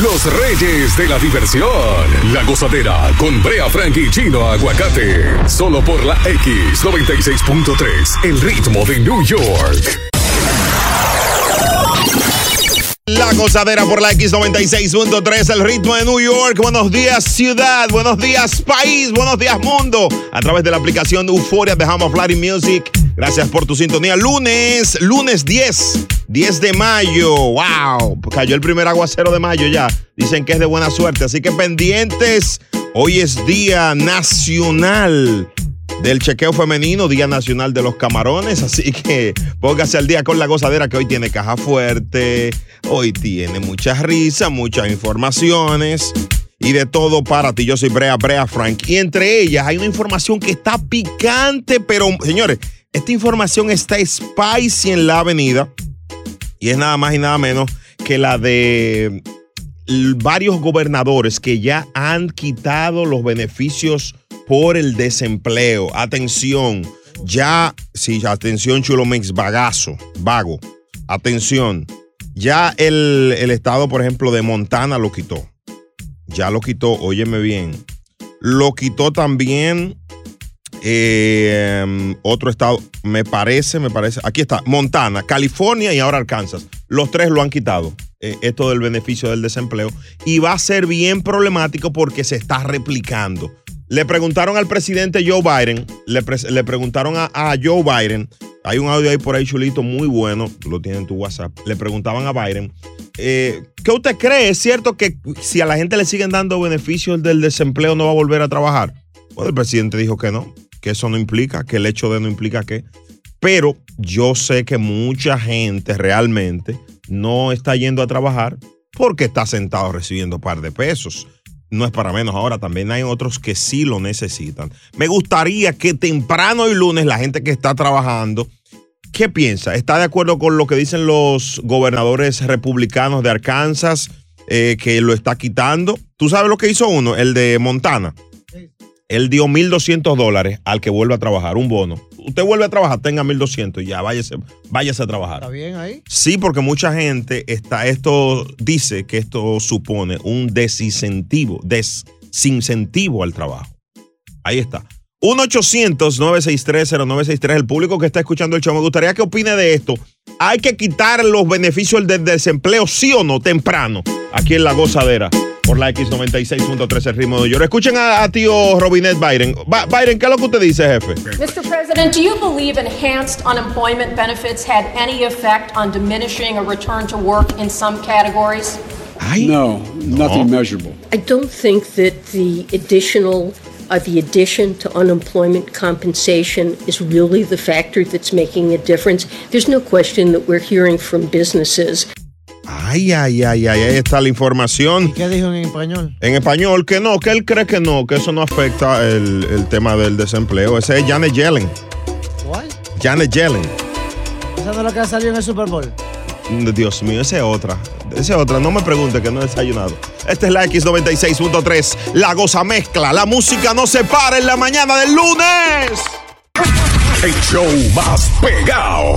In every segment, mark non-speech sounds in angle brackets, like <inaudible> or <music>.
Los Reyes de la Diversión. La gozadera con Brea Frank y Chino Aguacate. Solo por la X96.3. El ritmo de New York. La gozadera por la X96.3, el ritmo de New York. Buenos días, ciudad. Buenos días, país. Buenos días, mundo. A través de la aplicación Euforia de Home of Latin Music. Gracias por tu sintonía. Lunes, lunes 10, 10 de mayo. ¡Wow! Cayó el primer aguacero de mayo ya. Dicen que es de buena suerte. Así que pendientes. Hoy es Día Nacional del chequeo femenino, Día Nacional de los Camarones, así que póngase al día con la gozadera que hoy tiene caja fuerte, hoy tiene mucha risa, muchas informaciones y de todo para ti. Yo soy Brea, Brea Frank y entre ellas hay una información que está picante, pero señores, esta información está spicy en la avenida y es nada más y nada menos que la de varios gobernadores que ya han quitado los beneficios por el desempleo. Atención, ya, sí, atención, Chulo Mix, bagazo, vago. Atención, ya el, el estado, por ejemplo, de Montana lo quitó. Ya lo quitó, óyeme bien. Lo quitó también eh, otro estado, me parece, me parece. Aquí está, Montana, California y ahora Arkansas. Los tres lo han quitado, eh, esto del beneficio del desempleo. Y va a ser bien problemático porque se está replicando. Le preguntaron al presidente Joe Biden, le, pre- le preguntaron a, Joe Biden, hay un audio ahí por ahí chulito muy bueno, lo tiene en tu WhatsApp, le preguntaban a Biden, eh, ¿qué usted cree? ¿Es cierto que si a la gente le siguen dando beneficios del desempleo no va a volver a trabajar? Pues el presidente dijo que no, que eso no implica, que el hecho de no implica que. Pero yo sé que mucha gente realmente no está yendo a trabajar porque está sentado recibiendo un par de pesos. No es para menos. Ahora también hay otros que sí lo necesitan. Me gustaría que temprano y lunes la gente que está trabajando, ¿qué piensa? ¿Está de acuerdo con lo que dicen los gobernadores republicanos de Arkansas eh, que lo está quitando? ¿Tú sabes lo que hizo uno? El de Montana. Él dio 1.200 dólares al que vuelve a trabajar, un bono. Usted vuelve a trabajar, tenga 1.200 y ya, váyase, váyase a trabajar. ¿Está bien ahí? Sí, porque mucha gente está, esto dice que esto supone un desincentivo, desincentivo al trabajo. Ahí está. 1-800-963-0963. El público que está escuchando el show, me gustaría que opine de esto. ¿Hay que quitar los beneficios del desempleo, sí o no, temprano? Aquí en La Gozadera, por la X96.3, el ritmo de York. Escuchen a, a tío Robinet Biden. Ba- Biden, ¿qué es lo que usted dice, jefe? Mr. President, do you believe enhanced unemployment benefits had any effect on diminishing a return to work in some categories? I... No, nothing measurable. I don't think that the additional, uh, the addition to unemployment compensation is really the factor that's making a difference. There's no question that we're hearing from businesses Ay, ay, ay, ay, ahí está la información. ¿Qué dijo en español? En español, que no, que él cree que no, que eso no afecta el, el tema del desempleo. Ese es Janet Yellen. ¿Cuál? Janet Yellen. ¿Esa no es la que salió en el Super Bowl? Dios mío, esa es otra. Esa es otra. No me pregunte que no he desayunado. Esta es la X96.3. La goza mezcla. La música no se para en la mañana del lunes. El show más pegado.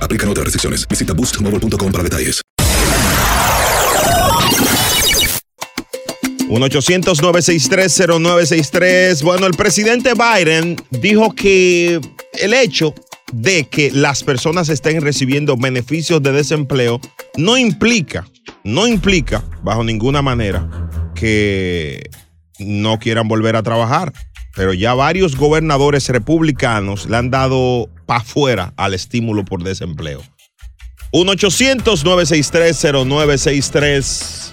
Aplican otras restricciones. Visita boostmobile.com para detalles. 1-800-963-0963. Bueno, el presidente Biden dijo que el hecho de que las personas estén recibiendo beneficios de desempleo no implica, no implica bajo ninguna manera que no quieran volver a trabajar. Pero ya varios gobernadores republicanos le han dado para afuera al estímulo por desempleo. 1-800-963-0963.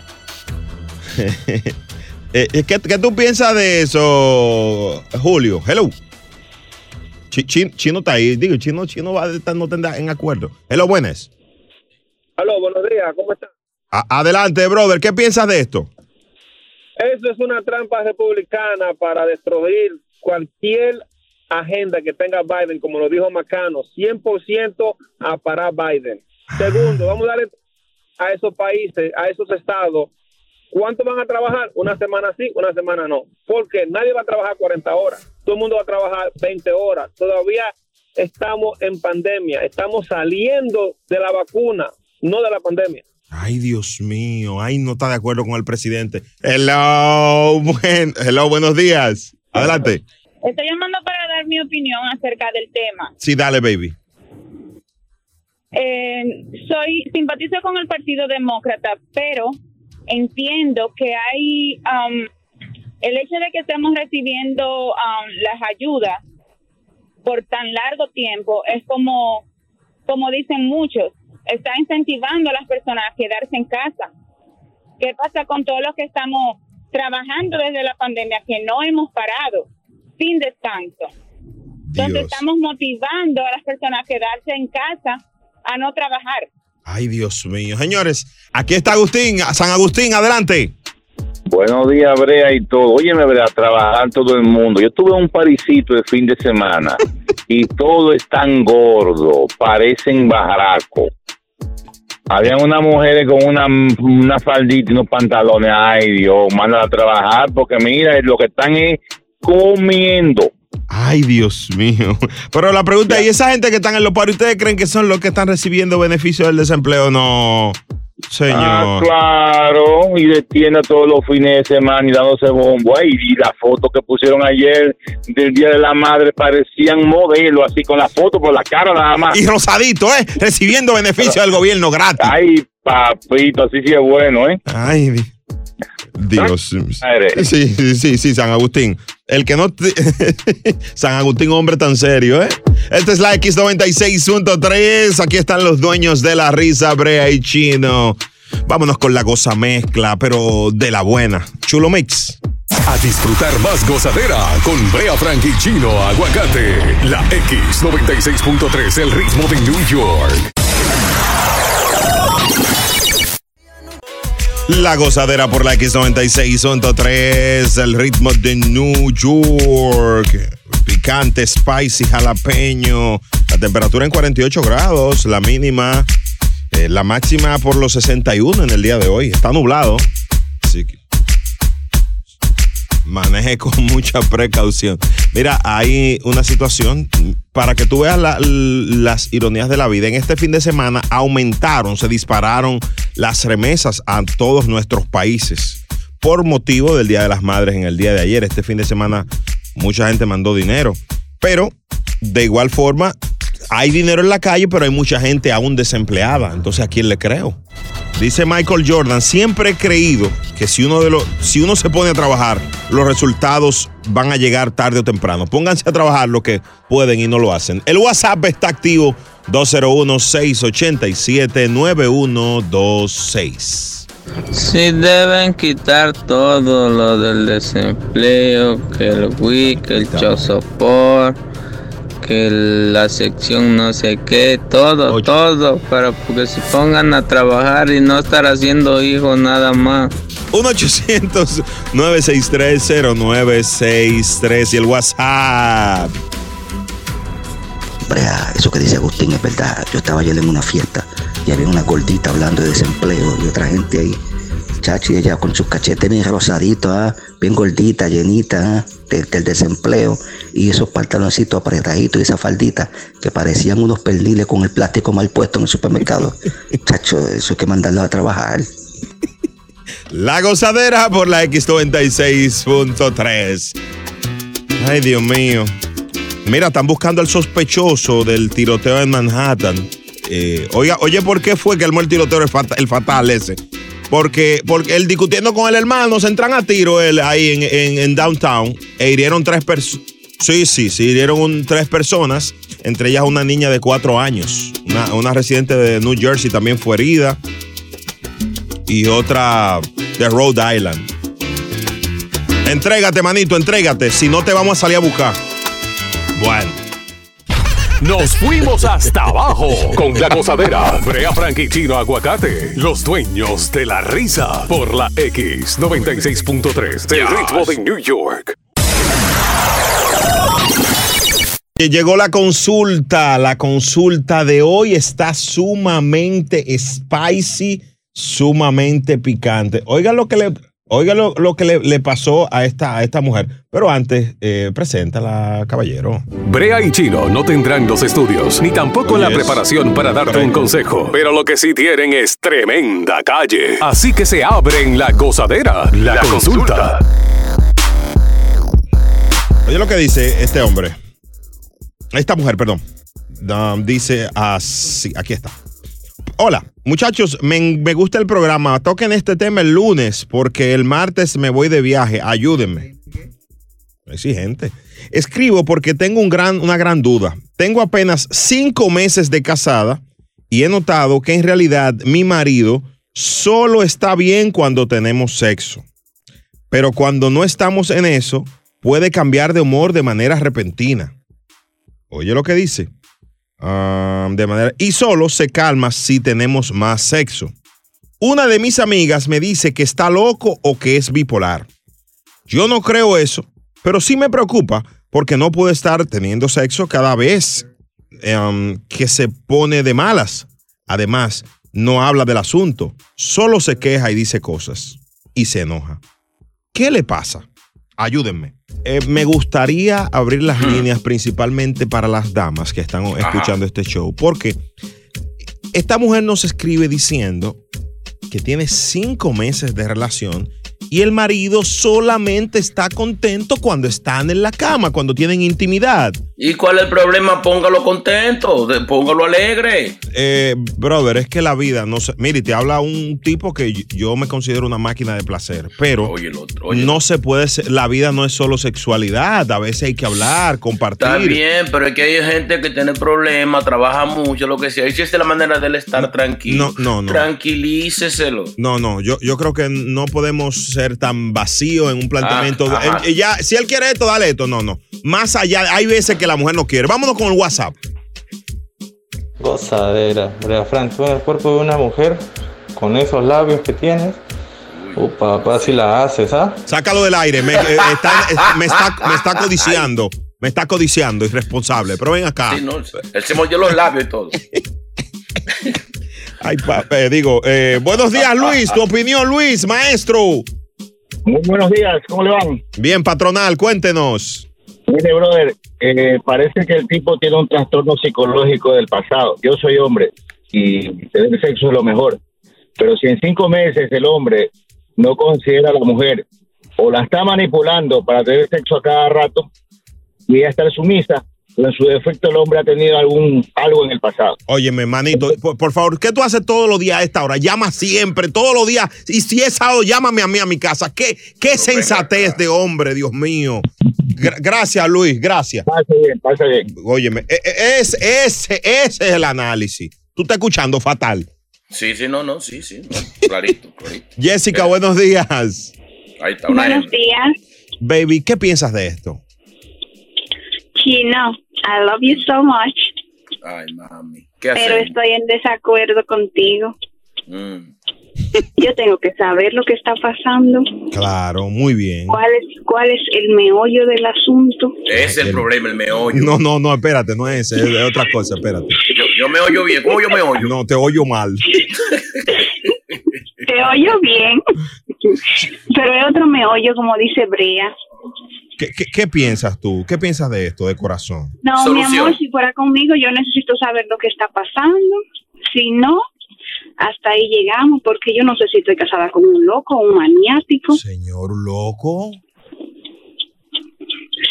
<laughs> Eh, ¿Qué, ¿Qué tú piensas de eso, Julio? Hello. Chi- Chi- Chino está ahí. Digo, Chino, Chino va a estar no tendrá en acuerdo. Hello, buenas. Aló, buenos días, ¿cómo estás? Adelante, brother. ¿Qué piensas de esto? Eso es una trampa republicana para destruir cualquier agenda que tenga Biden, como lo dijo Macano, 100% a parar Biden. Segundo, vamos a darle a esos países, a esos estados, ¿cuánto van a trabajar? Una semana sí, una semana no. Porque nadie va a trabajar 40 horas, todo el mundo va a trabajar 20 horas. Todavía estamos en pandemia, estamos saliendo de la vacuna, no de la pandemia. Ay, Dios mío. Ay, no está de acuerdo con el presidente. Hello, buen, hello buenos días. Adelante. Estoy llamando para dar mi opinión acerca del tema. Sí, dale, baby. Eh, soy simpatizo con el Partido Demócrata, pero entiendo que hay um, el hecho de que estemos recibiendo um, las ayudas por tan largo tiempo es como como dicen muchos está incentivando a las personas a quedarse en casa. ¿Qué pasa con todos los que estamos trabajando desde la pandemia que no hemos parado sin descanso? Entonces Dios. estamos motivando a las personas a quedarse en casa a no trabajar. Ay, Dios mío. Señores, aquí está Agustín. San Agustín, adelante. Buenos días, Brea y todo. Óyeme, Brea, trabajar todo el mundo. Yo tuve un parisito de fin de semana <laughs> y todo es tan gordo, parecen barracos. Habían unas mujeres con una, una faldita y unos pantalones. Ay, Dios, manda a trabajar porque mira, lo que están es comiendo. Ay, Dios mío. Pero la pregunta es, ¿y esa gente que están en los paros, ustedes creen que son los que están recibiendo beneficios del desempleo? No, señor. Ah, claro, y detiene todos los fines de semana y dándose bombo. Ay, y la foto que pusieron ayer del Día de la Madre parecían modelos, así con la foto por la cara nada más. Y rosadito, ¿eh? Recibiendo beneficios del gobierno gratis. Ay, papito, así sí es bueno, ¿eh? Ay, di- Dios. Sí, sí, sí, sí, San Agustín. El que no. <laughs> San Agustín, hombre tan serio, ¿eh? Esta es la X96.3. Aquí están los dueños de la risa, Brea y Chino. Vámonos con la goza mezcla, pero de la buena. Chulo Mix. A disfrutar más gozadera con Brea Frank y Chino Aguacate. La X96.3, el ritmo de New York. La gozadera por la X96.3, el ritmo de New York. Picante, spicy, jalapeño. La temperatura en 48 grados, la mínima, eh, la máxima por los 61 en el día de hoy. Está nublado. Así que maneje <laughs> con mucha precaución. Mira, hay una situación para que tú veas la- las ironías de la vida. En este fin de semana aumentaron, se dispararon las remesas a todos nuestros países por motivo del Día de las Madres en el día de ayer. Este fin de semana mucha gente mandó dinero, pero de igual forma hay dinero en la calle, pero hay mucha gente aún desempleada. Entonces, ¿a quién le creo? Dice Michael Jordan, siempre he creído que si uno, de los, si uno se pone a trabajar, los resultados van a llegar tarde o temprano. Pónganse a trabajar lo que pueden y no lo hacen. El WhatsApp está activo 201-687-9126. Sí deben quitar todo lo del desempleo, que el WIC, que el child support, que la sección no sé qué, todo, todo, para que se pongan a trabajar y no estar haciendo hijos nada más. 1-800-963-0963 y el WhatsApp. Brea, eso que dice Agustín es verdad. Yo estaba ayer en una fiesta y había una gordita hablando de desempleo y otra gente ahí. Chachi, ella con sus cachetes bien rosaditos, ah, bien gordita, llenita, ah, de- del desempleo. Y esos pantaloncitos apretaditos y esa faldita que parecían unos perniles con el plástico mal puesto en el supermercado. <laughs> Chacho, eso hay que mandarlo a trabajar. La gozadera por la X96.3. Ay, Dios mío. Mira, están buscando al sospechoso del tiroteo en Manhattan. Eh, oiga, oye, ¿por qué fue que armó el tiroteo el fatal, el fatal ese? Porque, porque él discutiendo con el hermano, se entran a tiro él ahí en, en- downtown e hirieron tres personas. Sí, sí, sí, hirieron tres personas, entre ellas una niña de cuatro años. Una, una residente de New Jersey también fue herida y otra de Rhode Island. Entrégate, manito, entrégate. Si no, te vamos a salir a buscar. Bueno. Nos fuimos hasta abajo con la gozadera. Brea Frank y Chino Aguacate, los dueños de la risa. Por la X96.3 del ritmo de New York. Eh, Llegó la consulta. La consulta de hoy está sumamente spicy, sumamente picante. Oiga lo que le, oiga lo, lo que le, le pasó a esta, a esta mujer. Pero antes, eh, preséntala, caballero. Brea y Chino no tendrán los estudios ni tampoco la Yes. preparación para darte un consejo, pero lo que sí tienen es tremenda calle. Así que se abren la gozadera, la, consulta. Oye lo que dice este hombre. Esta mujer, perdón. Um, dice así, aquí está. Hola, muchachos, me, gusta el programa. Toquen este tema el lunes porque el martes me voy de viaje. Ayúdenme. Exigente. Escribo porque tengo un gran, una gran duda. Tengo apenas cinco meses de casada y he notado que en realidad mi marido solo está bien cuando tenemos sexo. Pero cuando no estamos en eso, puede cambiar de humor de manera repentina. Oye lo que dice. Ah, de manera y solo se calma si tenemos más sexo. Una de mis amigas me dice que está loco o que es bipolar. Yo no creo eso, pero sí me preocupa porque no puede estar teniendo sexo cada vez em, que se pone de malas. Además, no habla del asunto, solo se queja y dice cosas y se enoja. ¿Qué le pasa? Ayúdenme. Eh, me gustaría abrir las líneas principalmente para las damas que están escuchando este show, porque esta mujer nos escribe diciendo que tiene cinco meses de relación y el marido solamente está contento cuando están en la cama, cuando tienen intimidad. ¿Y cuál es el problema? Póngalo contento, póngalo alegre. Eh, brother, es que la vida no se. Mire, te habla un tipo que yo- me considero una máquina de placer, pero no se puede. ser- la vida no es solo sexualidad. A veces hay que hablar, compartir. Está bien, pero es que hay gente que tiene problemas, trabaja mucho, lo que sea. Y si es la manera de él estar tranquilo, no, no. tranquilíceselo. No, no, yo, yo creo que no podemos ser tan vacíos en un planteamiento. Ah. Eh, ya, si él quiere esto, dale esto. No, no. Más allá, hay veces que la mujer no quiere. Vámonos con el WhatsApp. Gozadera. Brea Frank, tú en el cuerpo de una mujer, con esos labios que tienes, uh, papá, si la haces, ¿ah? Sácalo del aire. Me, eh, está, me está, me está codiciando. Me está codiciando, irresponsable. Pero ven acá. Sí, no, él se mordió los labios y todo. Ay, pa- eh, digo, eh, buenos días, Luis. Tu opinión, Luis, maestro. Muy buenos días, ¿cómo le van? Bien, patronal, cuéntenos. Mire, brother, eh, parece que el tipo tiene un trastorno psicológico del pasado. Yo soy hombre y tener sexo es lo mejor. Pero si en cinco meses el hombre no considera a la mujer o la está manipulando para tener sexo a cada rato y ella estar sumisa, en su defecto el hombre ha tenido algún algo en el pasado. Óyeme, manito, por, por favor, ¿qué tú haces todos los días a esta hora? Llama siempre, todos los días. Y si es sábado, llámame a mí a mi casa. Qué, qué sensatez de hombre, Dios mío. Gra- gracias, Luis, gracias. Pasa bien, pasa bien. Óyeme, e- e- es, ese, ese es el análisis. Tú estás escuchando fatal. Sí, sí, no, no, sí, sí. no, clarito, clarito. <laughs> Jessica, buenos días. Ahí está, una Buenos hembra. días, Baby, ¿qué piensas de esto? Chino. I love you so much, Ay, mami. ¿Qué pero hacemos? estoy en desacuerdo contigo. Mm. Yo tengo que saber lo que está pasando. Claro, muy bien. ¿Cuál es, cuál es el meollo del asunto? Ese es el problema, el meollo. No, no, no, espérate, no es ese, es otra cosa, espérate. Yo, yo me oyo bien. ¿Cómo yo me oyo? No, te oyo mal. <laughs> Te oyo bien, <laughs> pero es otro meollo, como dice Brea. ¿Qué, qué, qué piensas tú? ¿Qué piensas de esto, de corazón? No, Solución. mi amor, si fuera conmigo, yo necesito saber lo que está pasando. Si no, hasta ahí llegamos, porque yo no sé si estoy casada con un loco o un maniático, Señor loco.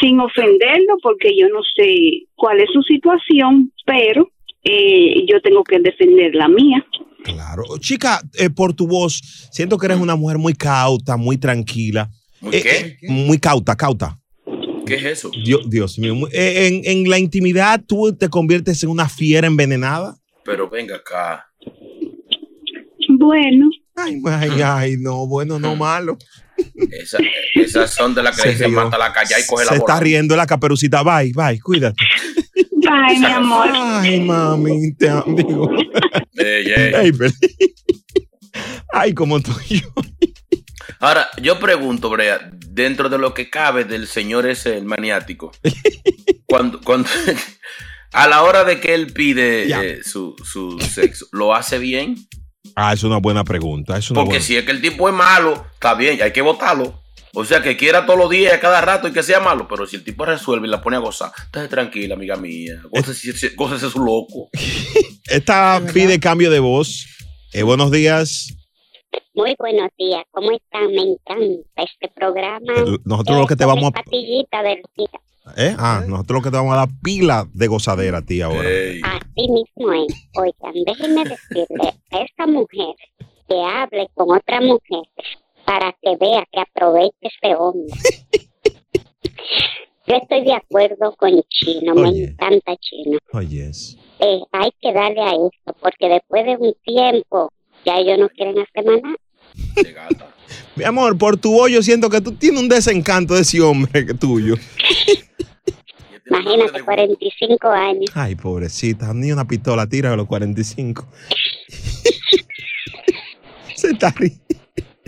sin ofenderlo, porque yo no sé cuál es su situación, pero eh, yo tengo que defender la mía. Claro. Chica, eh, por tu voz, siento que eres una mujer muy cauta, muy tranquila. ¿Muy Eh, qué? eh, muy cauta, cauta. ¿Qué es eso? Dios, Dios mío. eh, en, en la intimidad tú te conviertes en una fiera envenenada. Pero venga acá. Bueno, Ay, ay, ay, no, bueno, no malo. Esa- esas son de las que Se dicen rió. mata la calle y coge la Se está riendo la caperucita. Bye, bye, cuídate. bye, mi amor. Ay, mami, te amo. Ey, ey. Ay, pero- Ay, como tú y yo. Ahora, yo pregunto, Brea, dentro de lo que cabe del señor ese, el maniático, <laughs> cuando, cuando <laughs> a la hora de que él pide eh, su, su sexo, ¿lo hace bien? Ah, es una buena pregunta. Es una Porque buena- si es que el tipo es malo, está bien, hay que votarlo. O sea, que quiera todos los días, a cada rato y que sea malo, pero si el tipo resuelve y la pone a gozar, estate tranquila, amiga mía, gócese, gócese su loco. <laughs> Esta pide cambio de voz. Eh, buenos días. Muy buenos días, ¿cómo están? Me encanta este programa. Eh, nosotros lo que te vamos a- Patillita del día. ¿Eh? Ah, nosotros lo que te vamos a dar pila de gozadera a ti ahora. Así mismo es. Oigan, déjenme decirle a esta mujer que hable con otra mujer para que vea que aproveche este hombre. <laughs> Yo estoy de acuerdo con Chino, me encanta Chino. Oyes. Eh, hay que darle a esto, porque después de un tiempo ya ellos no quieren hacer más nada. Mi amor, por tu voz yo siento que tú tienes un desencanto de ese hombre que tuyo. <laughs> Imagínate, 45 años. Ay, pobrecita, ni una pistola tira a los 45. <laughs> Se está riendo.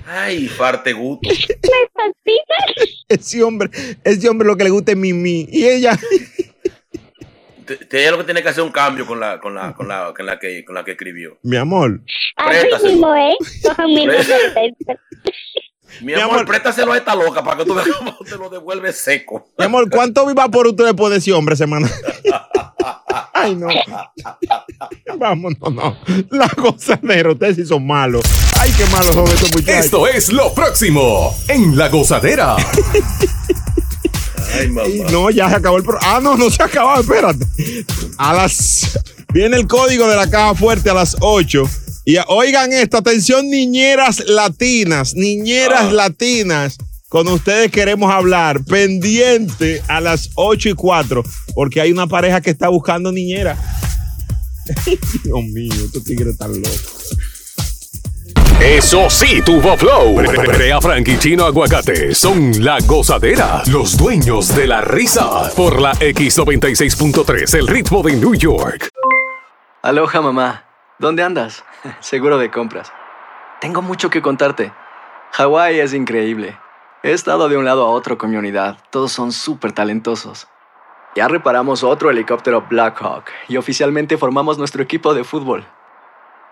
Ay, parte gusto. <laughs> Me fascina. Ese hombre, ese hombre lo que le gusta es Mimi. Y ella, Te- te- Ella lo que tiene que hacer un cambio con la, con la, con la, con la que, con la que escribió. mi amor. Así mismo. Cojan mi Mi amor, préstaselo a esta loca para que tú veas cómo te lo devuelve seco. Mi amor, ¿cuánto viva por usted después de ese hombre, semana? <laughs> Ay, no. Vamos, no, no. La gozadera, ustedes sí son malos. Ay, qué malos son estos muchachos. Esto es lo próximo en La Gozadera. <laughs> Ay, mamá. Y no, ya se acabó el programa. Ah, no, no se ha acabado, espérate. A las. Viene el código de la caja fuerte a las 8. Y oigan esto, atención, niñeras latinas, niñeras latinas. Con ustedes queremos hablar pendiente a las 8 y 4, porque hay una pareja que está buscando niñera. <laughs> Dios mío, estos tigres están locos. Eso sí, tuvo flow. Brea Frank y Chino Aguacate son la gozadera, los dueños de la risa. Por la X96.3, el ritmo de New York. Aloha mamá, ¿dónde andas? <laughs> Seguro de compras. Tengo mucho que contarte. Hawái es increíble. He estado de un lado a otro con mi unidad. Todos son súper talentosos. Ya reparamos otro helicóptero Blackhawk y oficialmente formamos nuestro equipo de fútbol.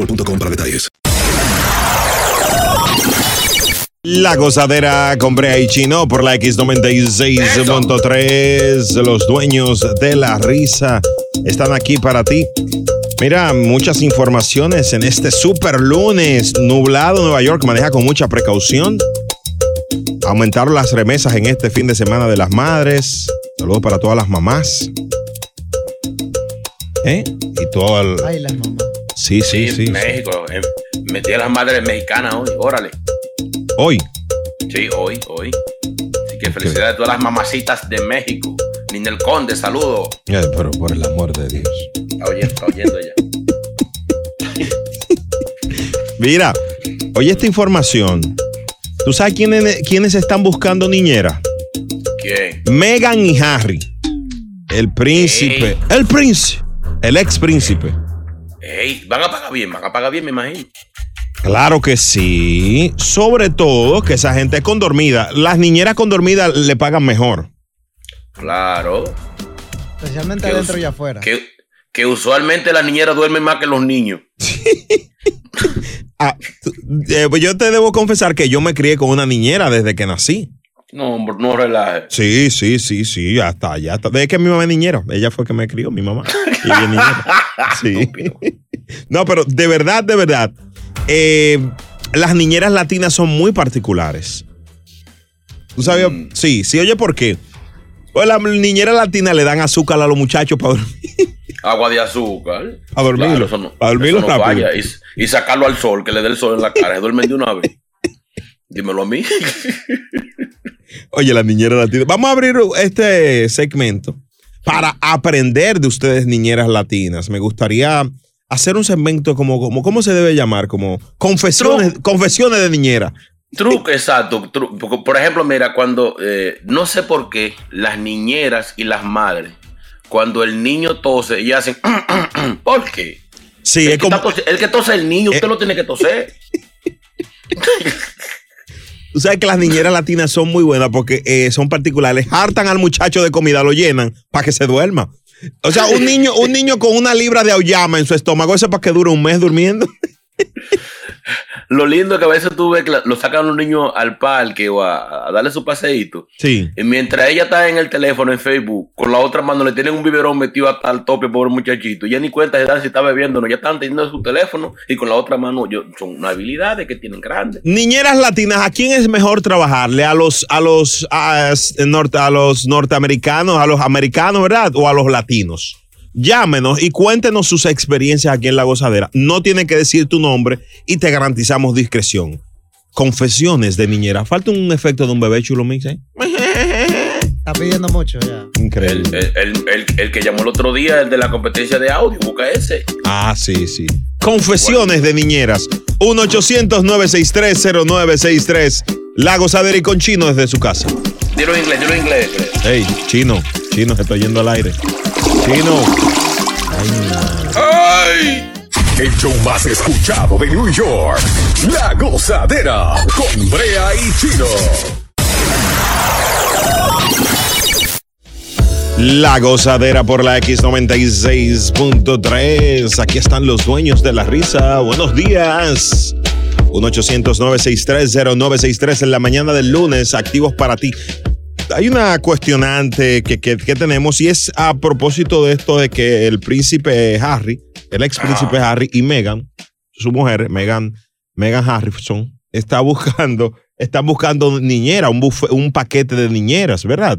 boostmobile.com para detalles. La gozadera con Brea y Chino por la X96.3. Los dueños de la risa están aquí para ti. Mira, muchas informaciones en este super lunes nublado Nueva York. Maneja con mucha precaución. Aumentaron las remesas en este fin de semana de las madres. Saludos para todas las mamás. ¿Eh? Y todo el... Ay, las mamás. Sí, sí, sí. sí. México. metí a las madres mexicanas hoy. Órale. Hoy. Sí, hoy, hoy. Así que felicidades a todas las mamacitas de México. Ninel Conde, saludo. Pero por el amor de Dios. Está oyendo, está oyendo ella. <laughs> Mira, oye esta información. ¿Tú sabes quiénes, quiénes están buscando niñera? ¿Quién? Meghan y Harry. El príncipe. El príncipe. El ex príncipe. Ey, van a pagar bien, van a pagar bien, me imagino. Claro que sí. Sobre todo que esa gente es con dormida. Las niñeras con dormida le pagan mejor. Claro. Especialmente ¿Qué adentro y afuera. Que, que usualmente las niñeras duermen más que los niños. <laughs> Ah, eh, pues yo te debo confesar que yo me crié con una niñera desde que nací. No, hombre, no relaje. Sí, sí, sí, sí, hasta allá. Hasta. Desde que mi mamá es niñera. Ella fue que me crió, mi mamá. Y ella es niñera. <laughs> Sí. <laughs> No, pero de verdad, de verdad. eh, las niñeras latinas son muy particulares. ¿Tú sabías? Mm. Sí, sí, oye, ¿por qué? Pues las niñeras latinas le dan azúcar a los muchachos para dormir. <laughs> Agua de azúcar. A dormirlo, Claro, no, a dormirlo no rápido. Y, y sacarlo al sol, que le dé el sol en la cara. Se duermen de una vez. Dímelo a mí. <laughs> Oye, las niñeras latinas. Vamos a abrir este segmento para aprender de ustedes, niñeras latinas. Me gustaría hacer un segmento como, como ¿cómo se debe llamar? Como confesiones, confesiones de niñera. Truco, exacto. por- ejemplo, mira, cuando, eh, no sé por qué, las niñeras y las madres, cuando el niño tose, ellas hacen, <clears throat> ¿por qué? Sí, el, es que como- tose- el que tose el niño, usted lo tiene que toser. <laughs> Tú sabes que las niñeras latinas son muy buenas porque eh, son particulares. Hartan al muchacho de comida, lo llenan para que se duerma. O sea, un niño, un niño con una libra de auyama en su estómago, eso es para que dure un mes durmiendo. <laughs> Lo lindo que a veces tú ves que lo sacan los niños al parque o a, a darle su paseíto. Sí. Y mientras ella está en el teléfono, en Facebook, con la otra mano le tienen un biberón metido hasta el tope, pobre muchachito. Ya ni cuenta se dan si está bebiendo o no. Ya están teniendo su teléfono y con la otra mano yo, son habilidades que tienen grandes. Niñeras latinas, ¿a quién es mejor trabajarle? ¿A los, a los, a, norte- a los norteamericanos, a los americanos, verdad? ¿O a los latinos? Llámenos y cuéntenos sus experiencias aquí en La Gozadera. No tiene que decir tu nombre y te garantizamos discreción. Confesiones de niñera. Falta un efecto de un bebé chulo mix, ¿eh? <laughs> Está pidiendo mucho ya. Increíble. El, el- el- el que llamó el otro día, el de la competencia de audio, busca ese. Ah, sí, sí. Confesiones de niñeras. 1-800-963-0963. La Gozadera y con Chino desde su casa. Dilo en inglés, dilo en inglés. Hey, Chino, Chino, se está yendo al aire. Chino. ¡Ay! El show más escuchado de New York. La gozadera con Brea y Chino. La gozadera por la X96.3. Aquí están los dueños de la risa. Buenos días. 1-800-963-0963 en la mañana del lunes, activos para ti. Hay una cuestionante que, que- que tenemos y es a propósito de esto de que el príncipe Harry el ex príncipe Harry y Meghan, su mujer, Meghan, Meghan Harrison, está buscando, están buscando niñera, un, un paquete de niñeras, ¿verdad?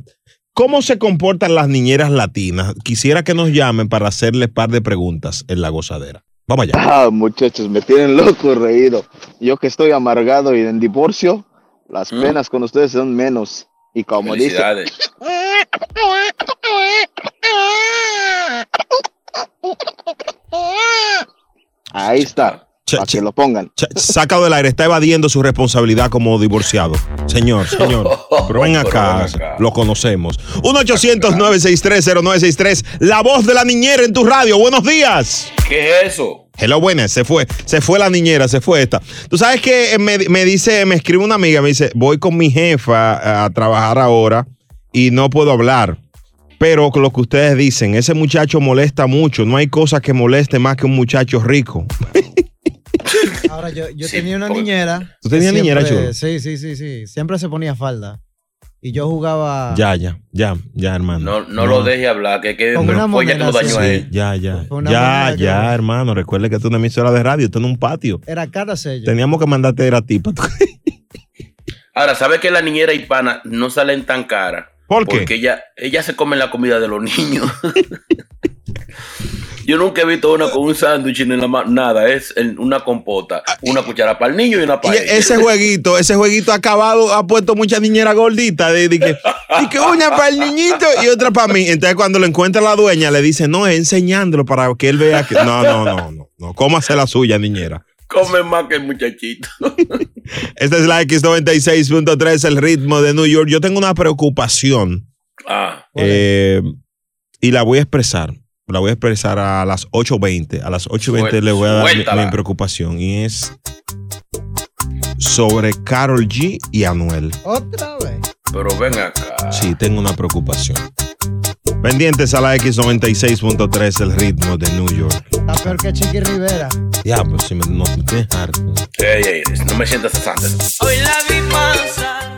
¿Cómo se comportan las niñeras latinas? Quisiera que nos llamen para hacerles par de preguntas en la gozadera. Vamos allá. Ah, muchachos, me tienen loco reído. Yo que estoy amargado y en divorcio, las Mm. penas con ustedes son menos. Y como dice, ahí está, para que lo pongan. Ch- Sácalo del aire, está evadiendo su responsabilidad como divorciado. Señor, señor, <laughs> pero ven acá, lo conocemos. 1-800-963-0963, la voz de la niñera en tu radio. Buenos días. ¿Qué es eso? Hello, buenas, se fue, se fue la niñera, se fue esta. Tú sabes que me, me dice, me escribe una amiga, me dice, voy con mi jefa a trabajar ahora y no puedo hablar. Pero con lo que ustedes dicen, ese muchacho molesta mucho. No hay cosa que moleste más que un muchacho rico. Ahora, yo, yo tenía una niñera. ¿Tú tenías niñera, chulo? Sí, sí, sí, sí. Siempre se ponía falda. Y yo jugaba. Ya, ya, ya, ya, hermano. No, no, lo deje hablar, que, que Con una lo moneda, dañó sí. a él. ya, ya. Ya, que- ya, hermano. Recuerde que esto es una emisora de radio, esto no es un patio. Era cada sello. Teníamos que mandarte a ti. pa' tu- <laughs> Ahora, ¿sabes que la niñera hispana no salen tan caras? ¿Por qué? Porque ella, ella se come la comida de los niños. <laughs> Yo nunca he visto una con un sándwich ni nada. Es una compota, una cuchara para el niño y una Y para ella. ese jueguito, ese jueguito acabado ha puesto muchas niñeras gorditas de, de que, y que una para el niñito y otra para mí. Entonces cuando lo encuentra la dueña le dice, no, es enseñándolo para que él vea que... No, no, no, no, no. Cómase la suya, niñera. Come más que el muchachito. <laughs> Esta es la X96.3, el ritmo de New York. Yo tengo una preocupación Ah, eh, y la voy a expresar. La voy a expresar a las 8.20. A las 8.20 le voy a dar mi, mi preocupación y es sobre Carol G y Anuel. Otra vez. pero ven acá. Sí, tengo una preocupación. Pendientes a la X96.3, el ritmo de New York. Está peor que Chiqui Rivera. Diablo, si me, no me tienes harto. Ey, ey, no me sientas cesante. Hoy la vi pasar.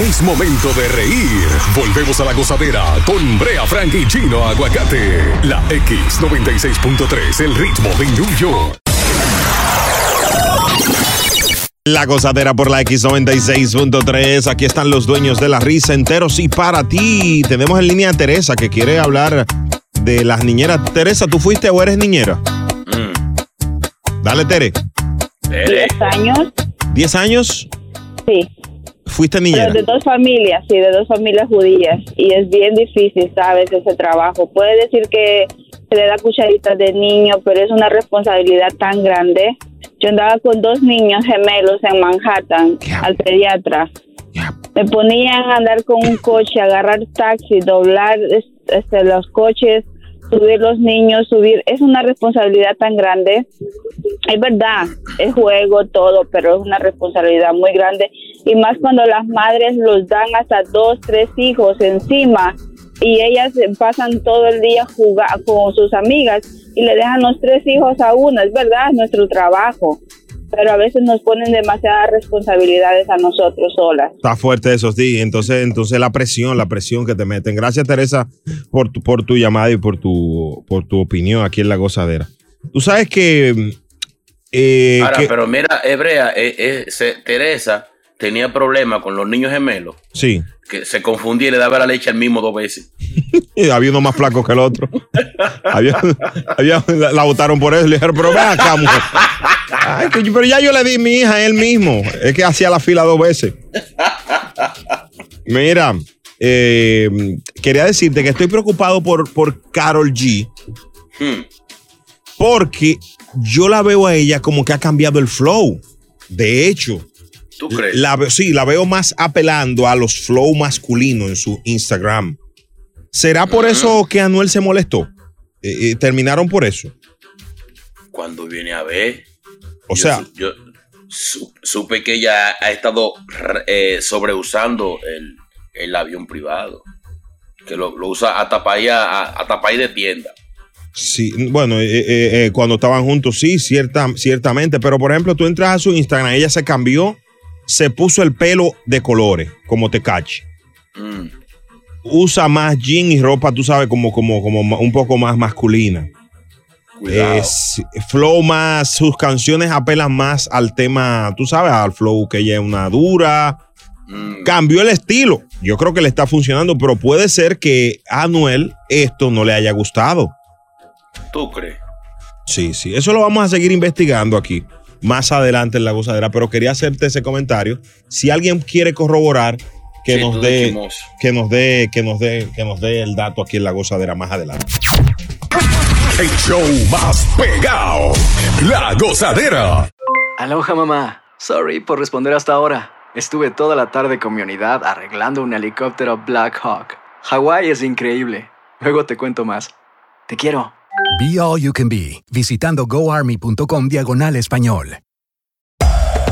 Es momento de reír. Volvemos a la gozadera con Brea Frank y Chino Aguacate. La X96.3, el ritmo de New York. La gozadera por la X96.3. Aquí están los dueños de la risa enteros y para ti. Tenemos en línea a Teresa que quiere hablar de las niñeras. Teresa, ¿tú fuiste o eres niñera? Mm. Dale, Tere. Diez años, ¿10 años? sí. ¿Fuiste Pero niñera? de dos familias, sí, de dos familias judías. Y es bien difícil, ¿sabes? Ese trabajo. Puede decir que se le da cucharitas de niño, pero es una responsabilidad tan grande. Yo andaba con dos niños gemelos en Manhattan, al pediatra. Me ponían a andar con un coche, agarrar taxi, doblar es- este, los coches, subir los niños, subir. Es una responsabilidad tan grande. Es verdad, es juego, todo, pero es una responsabilidad muy grande. Y más cuando las madres los dan hasta dos, tres hijos encima y ellas pasan todo el día jugar con sus amigas y le dejan los tres hijos a una. Es verdad, es nuestro trabajo. Pero a veces nos ponen demasiadas responsabilidades a nosotros solas. Está fuerte eso, sí. Entonces, entonces la presión, la presión que te meten. Gracias, Teresa, por tu, por tu llamada y por tu, por tu opinión aquí en La Gozadera. Tú sabes que... eh, Ahora, que- pero mira, Hebrea, eh, eh, se- Teresa tenía problemas con los niños gemelos, Sí. que se confundía y le daba la leche al mismo dos veces. <laughs> Y había uno más flaco que el otro. había, había- la, la votaron por eso. Le dijeron, pero ven acá, mujer. Ay, pero ya yo le di mi hija a él mismo. Es que hacía la fila dos veces. Mira, eh, quería decirte que estoy preocupado por, por Carol G. Hmm. Porque yo la veo a ella como que ha cambiado el flow. De hecho, ¿Tú crees? la, sí, la veo más apelando a los flow masculinos en su Instagram. ¿Será por eso que Anuel se molestó? Eh, eh, ¿Terminaron por eso? Cuando viene a ver, O yo sea, yo su- supe que ella ha estado eh, sobreusando el, el avión privado, que lo, lo usa hasta para ir, a, hasta para ir de tienda. sí, bueno, eh, eh, eh, cuando estaban juntos, sí, cierta, ciertamente. Pero por ejemplo, tú entras a su Instagram, ella se cambió, se puso el pelo de colores, como te cache. Mm. Usa más jean y ropa, tú sabes, como, como, como un poco más masculina. Es flow más, sus canciones apelan más al tema, tú sabes, al flow que ella es una dura. Mm. Cambió el estilo. Yo creo que le está funcionando, pero puede ser que a Anuel esto no le haya gustado. ¿Tú crees? Sí, sí. Eso lo vamos a seguir investigando aquí más adelante en la gozadera, pero quería hacerte ese comentario. Si alguien quiere corroborar, que Sí, nos dé, que nos dé, que nos dé, que nos dé el dato aquí en la gozadera más adelante. El show más pegado. La gozadera. Aloha mamá. Sorry por responder hasta ahora. Estuve toda la tarde con mi unidad arreglando un helicóptero Black Hawk. Hawái es increíble. Luego te cuento más. Te quiero. Be All You Can Be, visitando goarmy.com diagonal español.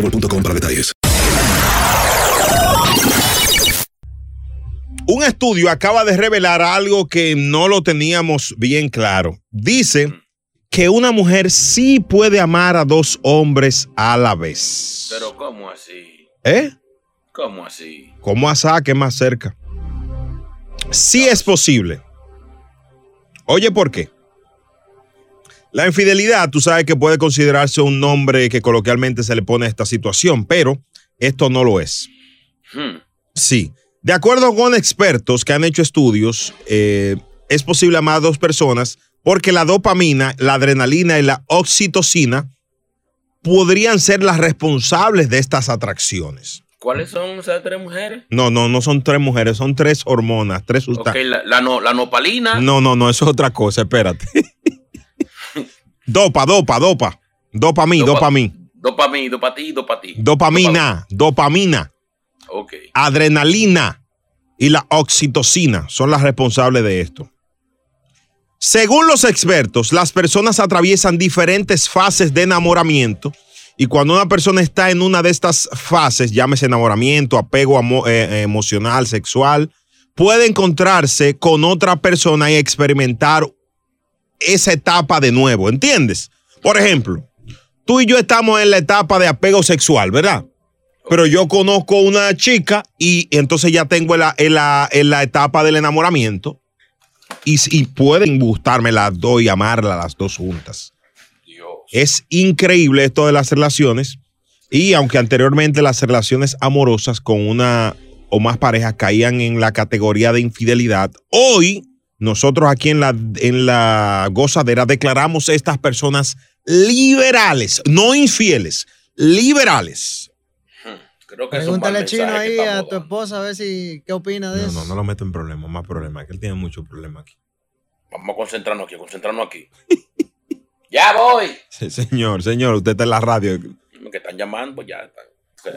boostmobile.com para detalles. Un estudio acaba de revelar algo que no lo teníamos bien claro. Dice que una mujer sí puede amar a dos hombres a la vez. Pero ¿cómo así? ¿Eh? ¿Cómo así? ¿Cómo asá que más cerca? Sí es posible. Oye, ¿por qué? La infidelidad, tú sabes que puede considerarse un nombre que coloquialmente se le pone a esta situación, pero esto no lo es. Hmm. Sí. De acuerdo con expertos que han hecho estudios, eh, es posible amar a dos personas porque la dopamina, la adrenalina y la oxitocina podrían ser las responsables de estas atracciones. ¿Cuáles son esas tres mujeres? No, no, no son tres mujeres, son tres hormonas, tres sustancias. la, la, no- la nopalina. No, no, no, eso es otra cosa, espérate. <laughs> dopa, dopa, dopa. Dopa mí, Dopa- dopa mí. Dos para mí, dos para ti, dos para ti. Dopamina, dopamina, adrenalina y la oxitocina son las responsables de esto. Según los expertos, las personas atraviesan diferentes fases de enamoramiento y cuando una persona está en una de estas fases, llámese enamoramiento, apego eh, eh, emocional, sexual, puede encontrarse con otra persona y experimentar esa etapa de nuevo, ¿entiendes? Por ejemplo, tú y yo estamos en la etapa de apego sexual, ¿verdad? Pero yo conozco una chica y entonces ya tengo en la, en la- en la etapa del enamoramiento y, y pueden gustarme las dos y amarla las dos juntas. Es increíble esto de las relaciones y aunque anteriormente las relaciones amorosas con una o más parejas caían en la categoría de infidelidad, hoy nosotros aquí en la, en la gozadera declaramos estas personas liberales, no infieles, liberales. Creo que Pregúntale chino ahí a tu esposa a ver si qué opina de No, eso. no, no lo meto en problemas, más problemas, que él tiene mucho problema aquí. Vamos a concentrarnos aquí, a concentrarnos aquí. <laughs> ya voy. Sí, señor, señor, usted está en la radio. Que están llamando, pues ya está.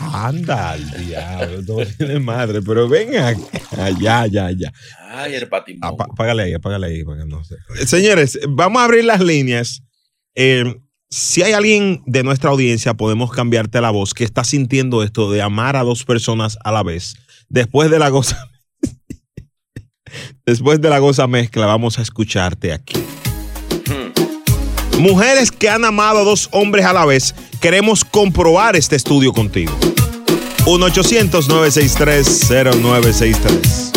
Anda al diablo, todo tiene madre, pero venga, ya, ya, ya. Ay, el patimón. Apágale ahí, apágale ahí, para que no se. Eh, Señores, vamos a abrir las líneas. Eh, si hay alguien de nuestra audiencia, podemos cambiarte la voz que está sintiendo esto de amar a dos personas a la vez. Después de la goza. <laughs> Después de la goza mezcla, vamos a escucharte aquí. Mujeres que han amado a dos hombres a la vez, queremos comprobar este estudio contigo. 1-800-963-0963.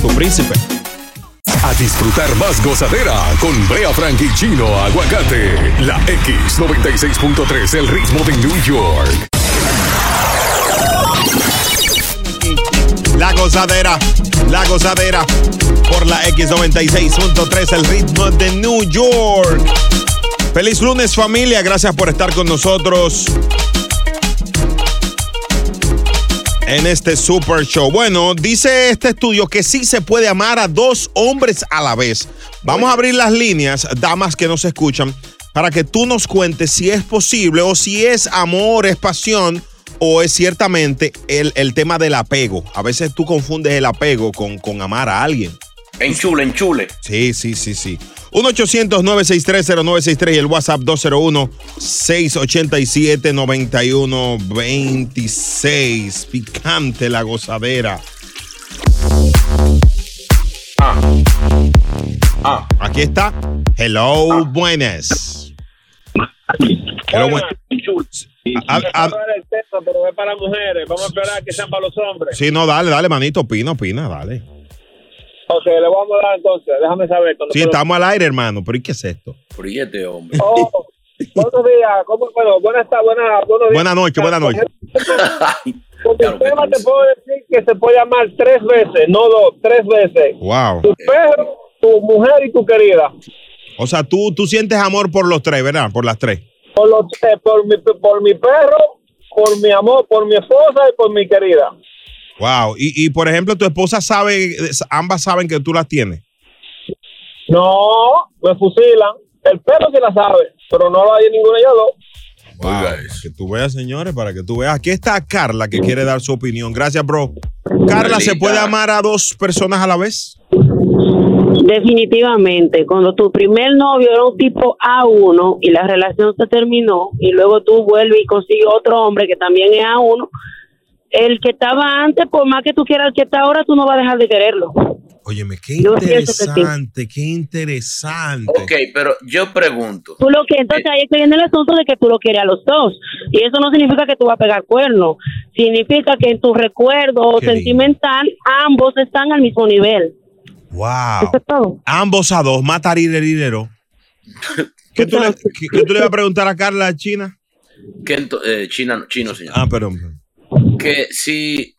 Tu príncipe. A disfrutar más gozadera con Brea Frank y Chino Aguacate. La X96.3, el ritmo de New York. La gozadera, la gozadera por la X96.3, el ritmo de New York. Feliz lunes familia, gracias por estar con nosotros en este super show. Bueno, dice este estudio que sí se puede amar a dos hombres a la vez. Vamos a abrir las líneas, damas que nos escuchan, para que tú nos cuentes si es posible o si es amor, es pasión o es ciertamente el, el tema del apego. A veces tú confundes el apego con, con amar a alguien. Enchule, enchule. Sí, sí, sí, sí. 1-800-963-0963 y el WhatsApp 201-687-9126. Picante la gozadera. Ah. Aquí está. Hello, buenas. Hello, buen- A- a- el tema, pero es para mujeres. Vamos a esperar que sean para los hombres. Sí, no, dale, dale, manito, opina, opina, dale. Ok, le vamos a dar entonces. Déjame saber. cuando Sí, pueda- estamos al aire, hermano, pero ¿y qué es esto? Por ahí este hombre. Oh, buenos días. ¿Cómo, bueno, buenas, buenas, buenos días. Buenas noches, buenas noches. Con el tema te puedo decir que se puede amar tres veces, no dos, tres veces. Wow. Tu perro, tu mujer y tu querida. O sea, tú, tú sientes amor por los tres, ¿verdad? Por las tres. Por, los, eh, por, mi, por mi perro, por mi amor, por mi esposa y por mi querida. Wow. Y, y por ejemplo, tu esposa sabe, ambas saben que tú las tienes. No, me fusilan. El perro sí la sabe, pero no lo hay ninguna de ellas dos. Wow. Que tú veas, señores, para que tú veas. Aquí está Carla que quiere dar su opinión. Gracias, bro. Carla, ¿se puede amar a dos personas a la vez? Definitivamente, cuando tu primer novio era un tipo A1 y la relación se terminó y luego tú vuelves y consigues otro hombre que también es A1, el que estaba antes, por más que tú quieras el que está ahora, tú no vas a dejar de quererlo. Óyeme, qué Yo pienso que sí. interesante, qué interesante. Ok, pero yo pregunto. Tú lo que, entonces ahí es que viene el asunto de que tú lo quieres a los dos. Y eso no significa que tú vas a pegar cuernos. Significa que en tu recuerdo Qué lindo. sentimental, ambos están al mismo nivel. Wow. Ambos a dos, matar y heridero. ¿Qué tú, le, qué- qué tú le vas a preguntar a Carla China? Que eh, China, chino, señor. Ah, perdón. Que si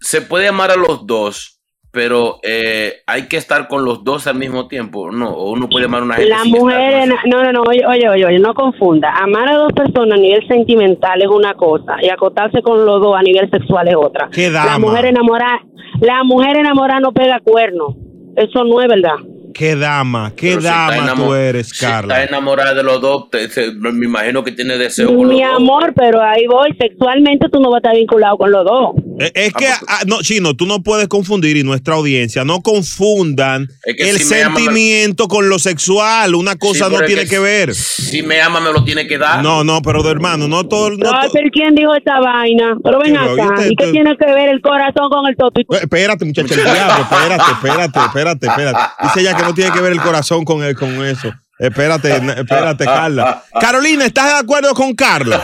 se puede amar a los dos, pero eh, hay que estar con los dos al mismo tiempo, no, o uno puede amar a una gente. La sin estar mujer, con- en- no, no, no, oye, oye, oye, oye, no confunda. Amar a dos personas a nivel sentimental es una cosa y acotarse con los dos a nivel sexual es otra. Qué La mujer enamorada, la mujer enamorada no pega cuerno. Eso no es verdad. Qué dama, qué Pero si dama tú eres, si Carla. está enamorada de los dos, te- se- me imagino que tiene deseo con Mi los dos. amor, pero ahí voy, sexualmente tú no vas a estar vinculado con los dos. Eh, Es que, ah, no, Chino, tú no puedes confundir y nuestra audiencia, no confundan Es que el si ama, sentimiento con lo sexual. Una cosa Sí, no tiene que que ver. Si me ama, me lo tiene que dar. No, no, pero de hermano, no todo. No No, pero ¿quién dijo esta vaina? Pero ven acá. ¿Y qué tiene que ver el corazón con el toto? Eh, Espérate, muchacha, el diablo, espérate, espérate, espérate, espérate. Dice ella que no tiene que ver el corazón con, el, con eso. Espérate, espérate, Carla. Carolina, ¿estás de acuerdo con Carla?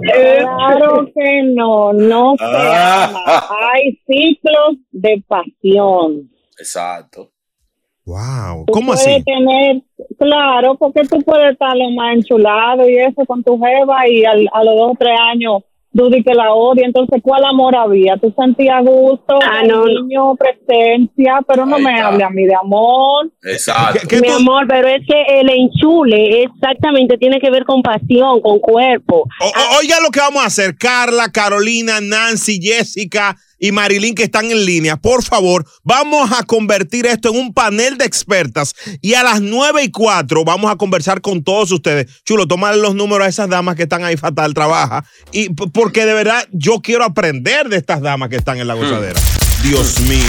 Claro que no, no se ama. Hay ciclos de pasión. Exacto. Wow, Tú ¿cómo así? tener, claro, porque tú puedes estar lo más enchulado y eso con tu jeva y al- a los dos o tres años di que la odia. Entonces, ¿cuál amor había? Tú sentías gusto, Ah, no, no. cariño, presencia, pero no me hable a mí de amor. Exacto. Mi amor, pero es que el enchule exactamente tiene que ver con pasión, con cuerpo. O- o- oiga lo que vamos a hacer. Carla, Carolina, Nancy, Jessica y Marilyn que están en línea. Por favor, vamos a convertir esto en un panel de expertas y a las 9 y 4 vamos a conversar con todos ustedes. Chulo, tomarle los números a esas damas que están ahí fatal, trabaja. Y porque de verdad yo quiero aprender de estas damas que están en la gozadera. Dios mío.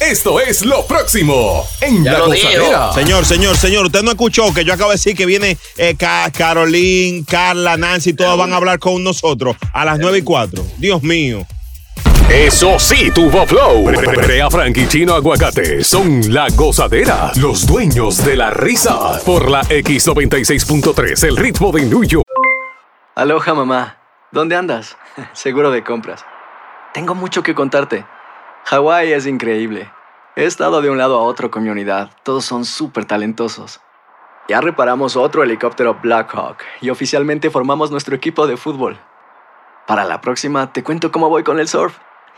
Esto es lo próximo en Ya La Gozadera. Señor, señor, señor, usted no escuchó que yo acabo de decir que viene eh, Carla, Nancy, todos van a hablar con nosotros a las 9 y 4. Dios mío. Eso sí, tuvo flow. Brea Frank y Chino Aguacate son la gozadera, los dueños de la risa. Por la X96.3, el ritmo de New York. Aloha mamá, ¿dónde andas? <laughs> Seguro de compras. Tengo mucho que contarte. Hawái es increíble. He estado de un lado a otro con mi unidad. Todos son súper talentosos. Ya reparamos otro helicóptero Blackhawk y oficialmente formamos nuestro equipo de fútbol. Para la próxima te cuento cómo voy con el surf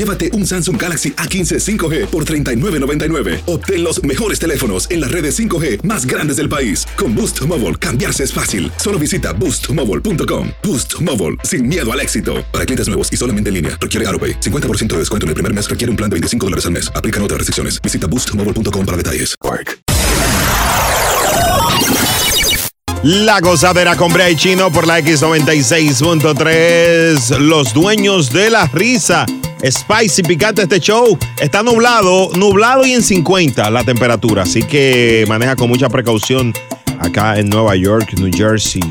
llévate un Samsung Galaxy A15 5G por $39.99. Obtén los mejores teléfonos en las redes 5G más grandes del país. Con Boost Mobile, cambiarse es fácil. Solo visita boostmobile.com. Boost Mobile, sin miedo al éxito. Para clientes nuevos y solamente en línea, requiere AroPay. 50% de descuento en el primer mes requiere un plan de 25 dólares al mes. Aplican otras restricciones. Visita boostmobile.com para detalles. La gozadera con Brea Chino por la X96.3. Los dueños de la risa. Spicy picante este show. Está nublado, nublado y en 50 la temperatura. Así que maneja con mucha precaución acá en Nueva York, New Jersey.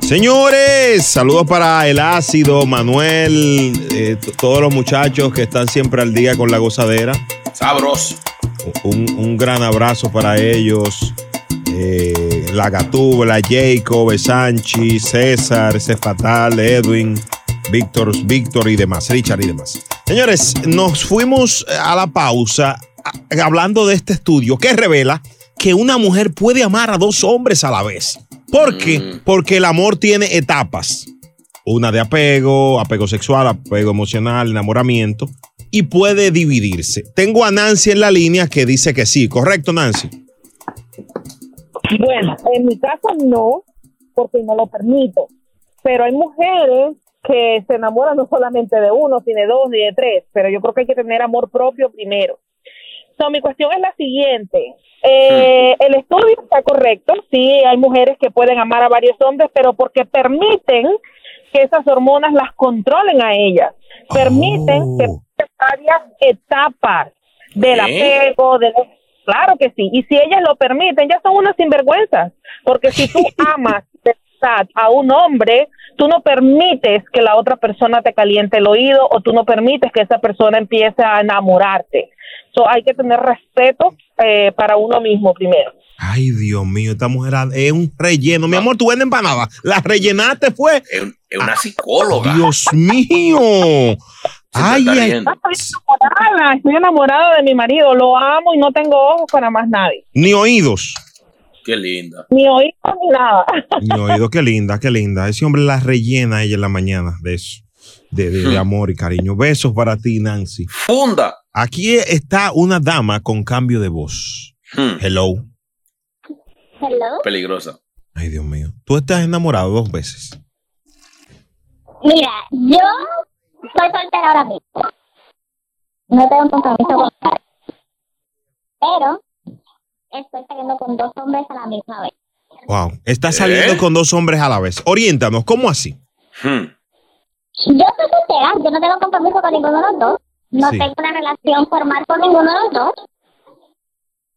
Señores, saludos para el ácido, Manuel, eh, todos los muchachos que están siempre al día con la gozadera. Sabroso. Un, un gran abrazo para ellos. Eh, la Gatúbela, Jacob, Sanchi, César, ese fatal, Edwin, Víctor, Víctor y demás, Richard y demás. Señores, nos fuimos a la pausa hablando de este estudio que revela que una mujer puede amar a dos hombres a la vez. ¿Por qué? Porque el amor tiene etapas. Una de apego, apego sexual, apego emocional, enamoramiento. Y puede dividirse. Tengo a Nancy en la línea que dice que sí. ¿Correcto, Nancy? Bueno, en mi caso no, porque no lo permito. Pero hay mujeres que se enamoran no solamente de uno, ni de dos, ni de tres. Pero yo creo que hay que tener amor propio primero. So, mi cuestión es la siguiente. Eh, el estudio está correcto. Sí, hay mujeres que pueden amar a varios hombres, pero porque permiten que esas hormonas las controlen a ellas. Permiten que pasen varias etapas del ¿Eh? apego, del Claro que sí. Y si ellas lo permiten, ya son unas sinvergüenzas. Porque si tú <laughs> amas de a un hombre, tú no permites que la otra persona te caliente el oído o tú no permites que esa persona empiece a enamorarte. So, hay que tener respeto eh, para uno mismo primero. Ay, Dios mío, esta mujer es un relleno. Mi amor, tú vendes empanada. La rellenaste fue. Es una psicóloga. Dios mío. Ay, ay. Estoy enamorada, estoy enamorada de mi marido, lo amo y no tengo ojos para más nadie. Ni oídos. Qué linda. Ni oídos ni nada. Ni oídos. Qué linda, qué linda. Ese hombre la rellena a ella en la mañana de eso. De, de- de amor y cariño. Besos para ti, Nancy. Funda. Aquí está una dama con cambio de voz. Hello. Hello. Peligrosa. Ay, Dios mío. Tú estás enamorado dos veces. Mira, yo soy soltera ahora mismo. No tengo un compromiso con nadie. Pero estoy saliendo con dos hombres a la misma vez. Wow. Está saliendo ¿Eh? con dos hombres a la vez. Oriéntanos, ¿cómo así? Hmm. Yo soy soltera, yo no tengo compromiso con ninguno de los dos. No Sí. tengo una relación formal con ninguno de los dos.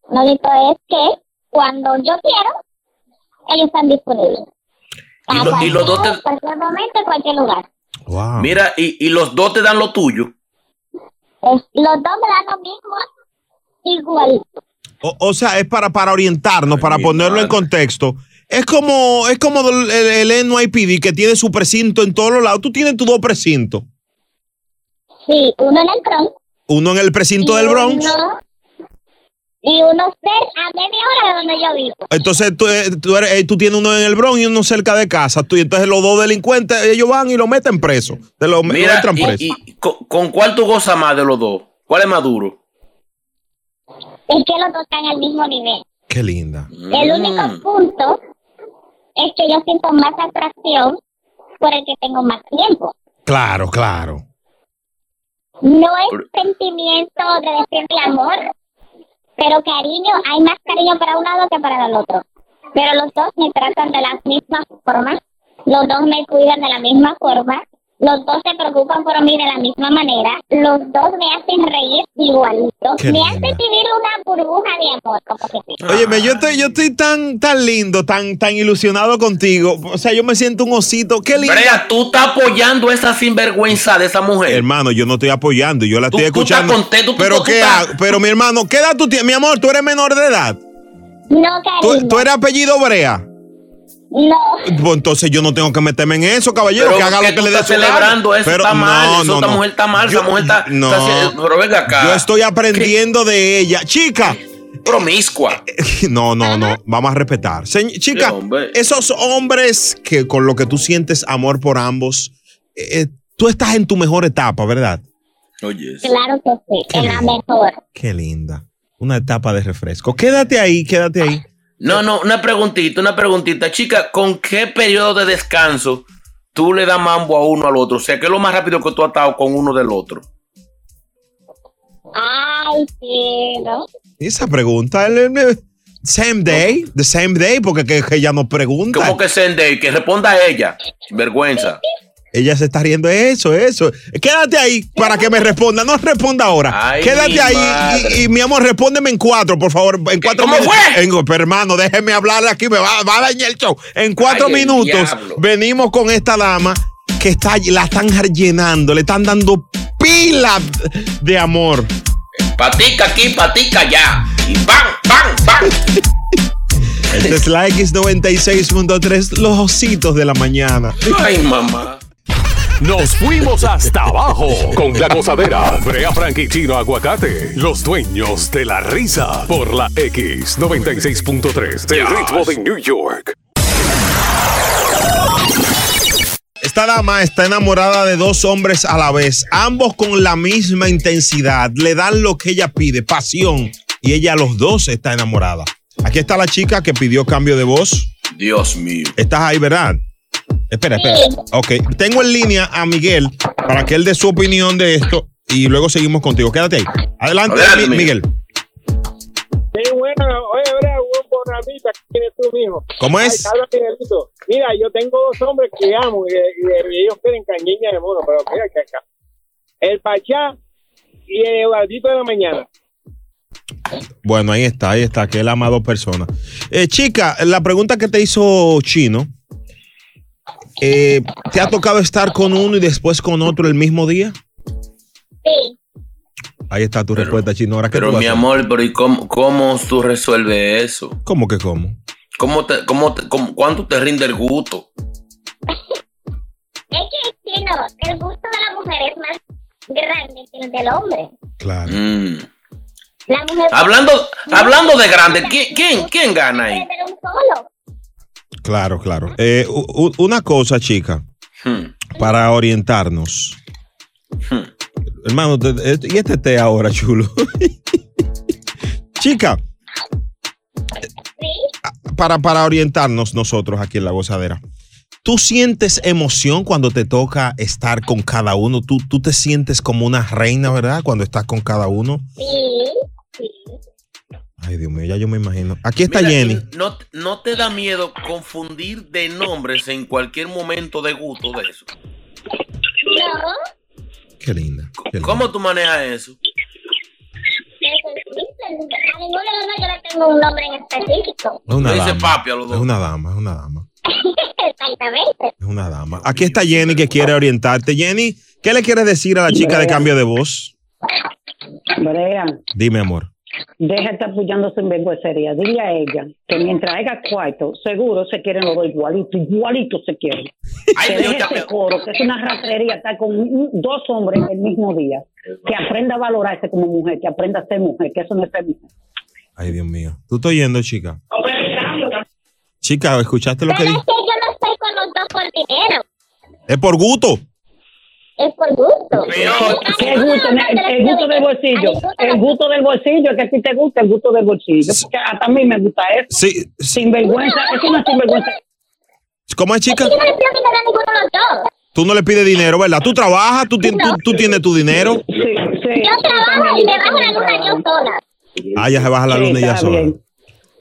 Lo único es que cuando yo quiero, ellos están disponibles. Y, lo- y los dos te, En cualquier momento, en cualquier lugar. mira, y, y los dos te dan lo tuyo. Es- los dos me dan lo mismo, igual. O, o sea, es para, para orientarnos, para ponerlo en contexto. Es como, es como el, el, el NYPD que tiene su precinto en todos los lados. Tú tienes tus dos precintos. Sí, uno en el Bronx. Uno en el precinto y del Bronx uno y uno cerca a media hora de donde yo vivo. Entonces tú, eh, tú, eres- eh, tú tienes uno en el Bronx y uno cerca de casa. Tú, y entonces los dos delincuentes, ellos van y lo meten preso. Te lo, lo Mira, entran y- preso. y ¿con, con cuál tú gozas más de los dos? ¿Cuál es más duro? Es que los dos están al mismo nivel. Qué linda. El Mm. único punto es que yo siento más atracción por el que tengo más tiempo. Claro, claro. No es sentimiento de decirle amor, pero cariño, hay más cariño para un lado que para el otro. Pero los dos me tratan de la misma forma, los dos me cuidan de la misma forma, los dos se preocupan por mí de la misma manera, los dos me hacen reír igualito, Qué me linda. hacen vivir una burbuja de amor, como que sí. Óyeme, yo estoy, yo estoy tan, tan lindo, tan, tan ilusionado contigo. O sea, yo me siento un osito. Qué lindo. Brea, tú estás apoyando esa sinvergüenza de esa mujer. Hermano, yo no estoy apoyando, yo la estoy tú estás escuchando. contento, tú- pero tú qué estás- hago? pero mi hermano, ¿qué edad tú tienes? Mi amor, tú eres menor de edad. No, ¿Tú, cariño, tú eres apellido Brea? No. Pues entonces yo no tengo que meterme en eso, caballero, Pero que haga que lo que le dé su celebrando eso, Pero está mal, no, eso, no, esta no. mujer está mal, esa mujer está- no. está haciendo- pero venga acá. Yo estoy aprendiendo de ella. Chica. Promiscua. <laughs> No, no, no. Vamos a respetar. Señ- chica, Sí, hombre. esos hombres que con lo que tú sientes amor por ambos, eh, tú estás en tu mejor etapa, ¿verdad? Oye, Claro que sí, Qué es la mejor. Qué linda. Una etapa de refresco. Quédate ahí, quédate ahí. No, no, una preguntita, una preguntita. Chica, ¿con qué periodo de descanso tú le das mambo a uno al otro? O sea, ¿qué es lo más rápido que tú has estado con uno del otro? Ay, cielo. Esa pregunta, el- el- same day, the same day, porque que, que ella no pregunta. ¿Cómo que Sendey? Que responda a ella. Vergüenza. Ella se está riendo eso, eso. Quédate ahí para que me responda. No responda ahora. Ay, Quédate ahí y, y, mi amor, respóndeme en cuatro, por favor. En cuatro ¿Cómo minutos. fue? En- pero, hermano, déjeme hablar aquí, me va, va a dañar el show. En cuatro Ay, minutos venimos con esta dama que está, la están llenando, le están dando pila de amor. Patica aquí, patica allá. Y ¡pam, pam, pam! Este es la X96.3, los ositos de la mañana. Ay, mamá. Nos fuimos hasta abajo con la gozadera. Brea Frank y Chino Aguacate, los dueños de la risa. Por la X96.3, el ritmo de New York. Esta dama está enamorada de dos hombres a la vez, ambos con la misma intensidad, le dan lo que ella pide, pasión, y ella a los dos está enamorada. Aquí está la chica que pidió cambio de voz. Dios mío. Estás ahí, ¿verdad? Espera, espera. Ok, tengo en línea a Miguel para que él dé su opinión de esto y luego seguimos contigo. Quédate ahí. Adelante, Adelante, Mi- Miguel. Sí, bueno, oye, Brea, buen bonamita que tienes tú mismo. ¿Cómo Ay, es? habla. Mira, yo tengo dos hombres que amo y, y- y ellos quieren cañiña de mono, pero mira que acá. El Pachá y el Eduardito de la mañana. Bueno, ahí está, ahí está, que él ama a dos personas. Eh, chica, la pregunta que te hizo Chino, eh, ¿te ha tocado estar con uno y después con otro el mismo día? Sí. Ahí está tu respuesta, Chino. Ahora, ¿qué Pero mi amor, pero ¿y cómo, cómo tú resuelves eso? ¿Cómo que cómo? ¿Cómo te, cómo te- cómo- ¿Cuánto te rinde el gusto? Es que, chino, el gusto de la mujer es más grande que el del hombre. Claro. Mm. La mujer. Hablando, hablando de grande, ¿quién, quién, quién gana ahí? Pero un solo. Claro, claro. Eh, u- u- una cosa, chica, Hmm. para orientarnos. Hermano, te- eh, ¿y este té ahora, chulo? <laughs> chica, para, para orientarnos nosotros aquí en la gozadera. ¿Tú sientes emoción cuando te toca estar con cada uno? ¿Tú, tú te sientes como una reina, ¿verdad? Cuando estás con cada uno. Sí, sí. Ay, Dios mío, ya yo me imagino. Aquí está Mira, Jenny. ¿no, ¿No te da miedo confundir de nombres en cualquier momento de gusto de eso? No, Qué linda. qué linda. ¿Cómo tú manejas eso? A los dos yo le tengo un nombre en específico. Es una dice dama. papi a los Es una dama, es una dama. Exactamente. Es una dama. Aquí está Jenny que quiere orientarte. Jenny, ¿qué le quieres decir a la chica de cambio de voz? Brea, Dime, amor. Deja de estar apoyándose en vergüencería. Dile a ella que mientras haya cuarto, seguro se quieren los dos igualitos, igualitos se quieren. que deje ese coro, que es una rastrería estar con un- dos hombres el mismo día. Que aprenda a valorarse como mujer, que aprenda a ser mujer, que eso no es ser mujer. Ay, Dios mío. ¿Tú estás oyendo, chica? Chica, ¿escuchaste lo que Pero es dije? que yo no estoy con los dos por dinero. Es por gusto. Es por gusto. ¿Qué gusto? El, el gusto del bolsillo. El gusto del bolsillo, es que a ti te gusta el gusto del bolsillo. Porque hasta a mí me gusta eso. Sí. Sinvergüenza, es una sinvergüenza. ¿Cómo es, chica? Yo no le pido que me den ninguno de los dos. Tú no le pides dinero, ¿verdad? Tú trabajas, tú, tien- tú, tú tienes tu dinero. Yo trabajo y me bajo la luna yo sola. Ah, ya se baja la Sí, luna y ya sola. Eh,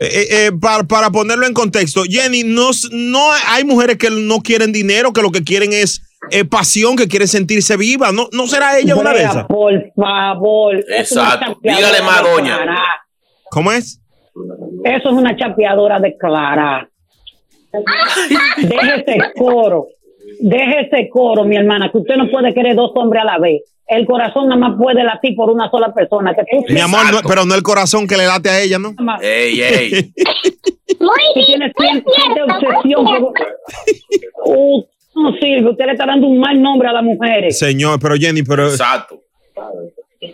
eh, eh, para, para ponerlo en contexto, Jenny, no, no hay mujeres que no quieren dinero, que lo que quieren es eh, pasión, que quieren sentirse viva. ¿No, no será ella una de esas? Por favor. Exacto. Dígale más, doña. ¿Cómo es? Eso es una chapeadora declarada. Deje ese coro. Deje ese coro, mi hermana, que usted no puede querer dos hombres a la vez. El corazón nada más puede latir por una sola persona. Que tú Mi amor, no- pero no el corazón que le late a ella, ¿no? Ey, ey. Tú tienes siente obsesión por... No sirve, usted le está dando un mal nombre a las mujeres. Señor, pero Jenny, pero. Exacto.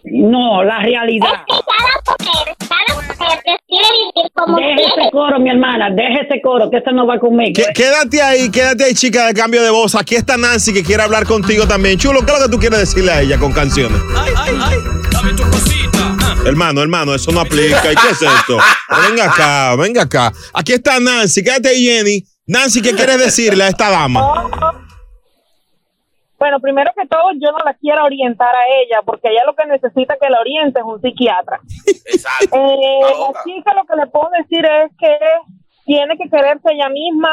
No, la realidad. Cada mujer decide vivir como Deje ese coro, mi hermana, deje ese coro, que eso no va conmigo. Qué- Quédate ahí, quédate ahí, chica, de cambio de voz. Aquí está Nancy que quiere hablar contigo también. Chulo, ¿qué es lo que tú quieres decirle a ella con canciones? Ay, ay, ay, dame tu cosita. Hermano, hermano, eso no aplica. ¿Y qué es esto? <laughs> Venga acá, venga acá. Aquí está Nancy, quédate ahí, Jenny. Nancy, ¿qué quieres decirle a esta dama? Bueno, primero que todo, yo no la quiero orientar a ella, porque ella lo que necesita que la oriente es un psiquiatra. Eh, la chica lo que le puedo decir es que tiene que quererse ella misma,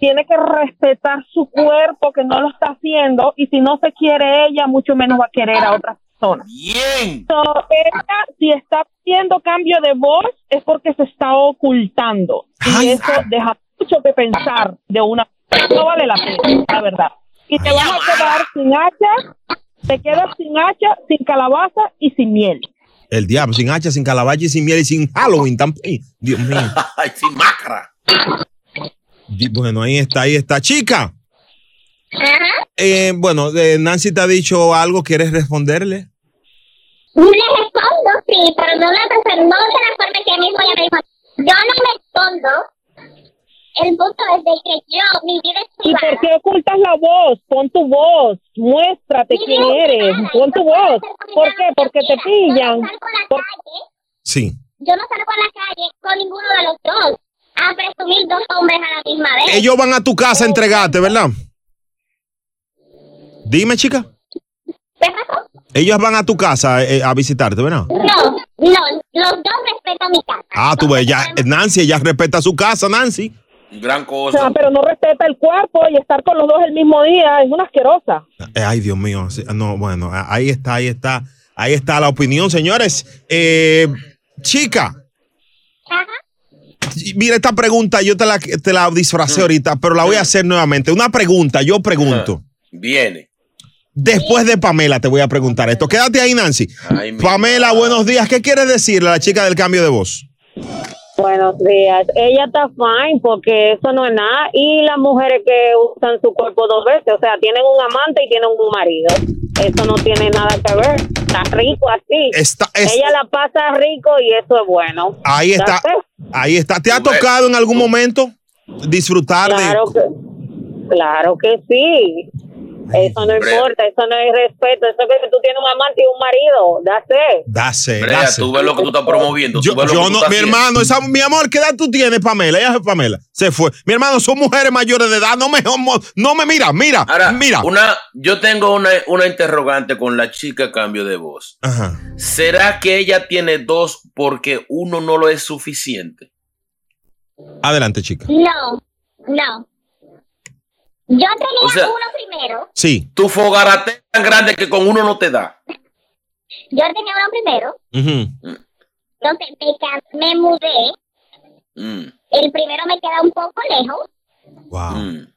tiene que respetar su cuerpo, que no lo está haciendo, y si no se quiere ella, mucho menos va a querer a otras personas. Bien. So, ella, si está haciendo cambio de voz, es porque se está ocultando. Y eso deja mucho que pensar de una. No vale la pena, la verdad. Y te vas a quedar sin hacha, te quedas sin hacha, sin calabaza y sin miel. El diablo, sin hacha, sin calabaza y sin miel y sin Halloween también. Dios mío. <laughs> Ay, sin máscara. Di- Bueno, ahí está, ahí está. Chica. Eh, bueno, eh, Nancy te ha dicho algo, ¿quieres responderle? Le respondo, sí, pero no, la, no de la forma que mismo ella me dijo. Yo no me escondo. El punto es de que yo, mi vida es ¿Y por qué ocultas la voz? Pon tu voz, muéstrate quién eres, pon tu voz. ¿Por qué? Porque te pillan. Por- Sí. Yo no salgo a la calle con ninguno de los dos a presumir dos hombres a la misma vez. Ellos van a tu casa a entregarte, ¿verdad? Dime, chica. Ellos van a tu casa eh, a visitarte, ¿verdad? No, no, los dos respetan mi casa. Ah, tú ves, ya, Nancy, ella respeta su casa, Nancy. Gran O cosa. sea, pero no respeta el cuerpo y estar con los dos el mismo día es una asquerosa. Eh, ay, Dios mío. sí, No, bueno, ahí está, ahí está. Ahí está la opinión, señores. Eh, chica. Mira, esta pregunta yo te la, te la disfracé ahorita, pero la voy a hacer nuevamente. Una pregunta, yo pregunto. Viene. Después de Pamela te voy a preguntar esto. Quédate ahí, Nancy. Pamela, buenos días. ¿Qué quieres decirle a la chica del cambio de voz? Buenos días. Ella está fine porque eso no es nada. Y las mujeres que usan su cuerpo dos veces, o sea, tienen un amante y tienen un marido. Eso no tiene nada que ver. Está rico así. Está- es- Ella la pasa rico y eso es bueno. Ahí está. Ahí está. ¿Te ha tocado en algún momento disfrutar Claro de... que, claro que sí. Eso no importa, eso no es respeto. Eso es que tú tienes un amante y un marido. Dase. Dase, Brea, dase. tú ves lo que tú estás promoviendo. Yo, tú ves lo yo que tú no, estás mi haciendo. hermano, esa, mi amor, ¿qué edad tú tienes, Pamela? Ella es Pamela. Se fue. Mi hermano, son mujeres mayores de edad. No me, no me mira, mira, Ahora, mira. Una, yo tengo una, una interrogante con la chica cambio de voz. Ajá. ¿Será que ella tiene dos porque uno no lo es suficiente? Adelante, chica. No, no. Yo tenía O sea- uno primero. Sí. Tu fogarate es tan grande que con uno no te da. Yo tenía uno primero. Entonces me, me mudé. Mm, El primero me queda un poco lejos. Wow. mm.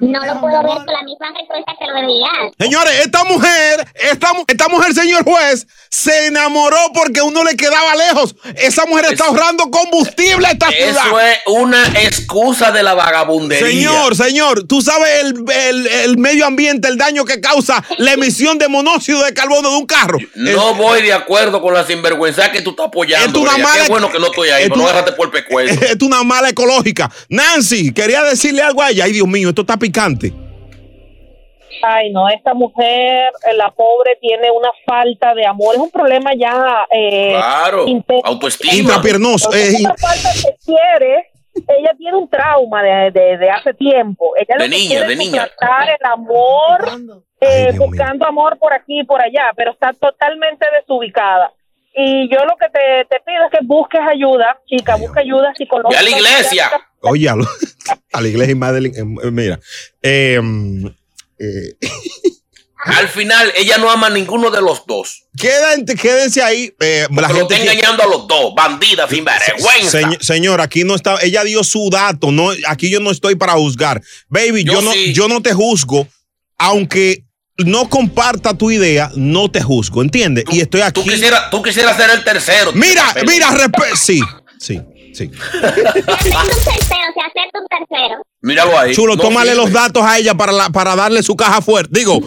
No lo puedo ver con la misma respuesta que lo debería. Señores, esta mujer, esta, esta mujer, señor juez, se enamoró porque uno le quedaba lejos. Esa mujer está ahorrando combustible a esta ciudad. Eso es una excusa de la vagabundería. Señor, señor, tú sabes el, el- el medio ambiente, el daño que causa la emisión de monóxido de carbono de un carro. No voy de acuerdo con la sinvergüenza que tú estás apoyando. Es una mala- Qué bueno que no estoy ahí, es pero no agarrate por el. <laughs> Es una mala ecológica. Nancy, quería decirle algo a ella. Ay, Dios mío, esto está picante. Ay, no, esta mujer, eh, la pobre, tiene una falta de amor. Es un problema ya. Eh, Claro, autoestima. Intrapiernoso. Eh, esa falta de quiere. Ella tiene un trauma de, de, de hace tiempo. Ella De que niña, quiere de niña. tratar el amor, eh, buscando amor por aquí y por allá, pero está totalmente desubicada. Y yo lo que te, te pido es que busques ayuda, chica, busca ayuda psicológica. Ve a la iglesia. Oye, a, la iglesia y Madeline. eh, mira. eh, eh, <laughs> Al final, ella no ama a ninguno de los dos. quédense, quédense ahí. eh, la lo gente está que- engañando a los dos. Bandida, sin vergüenza. Señ- señor, aquí no está, ella dio su dato, no, aquí yo no estoy para juzgar. Baby, yo, Yo no, sí. yo no te juzgo, aunque no comparta tu idea, no te juzgo, ¿entiendes? Y estoy aquí. Tú quisieras tú quisieras ser el tercero. Mira, mira, sí, sí, sí. Un tercero, si hacerte un tercero. Míralo ahí. Chulo, No tómale los datos a ella para, la- para darle su caja fuerte. Digo,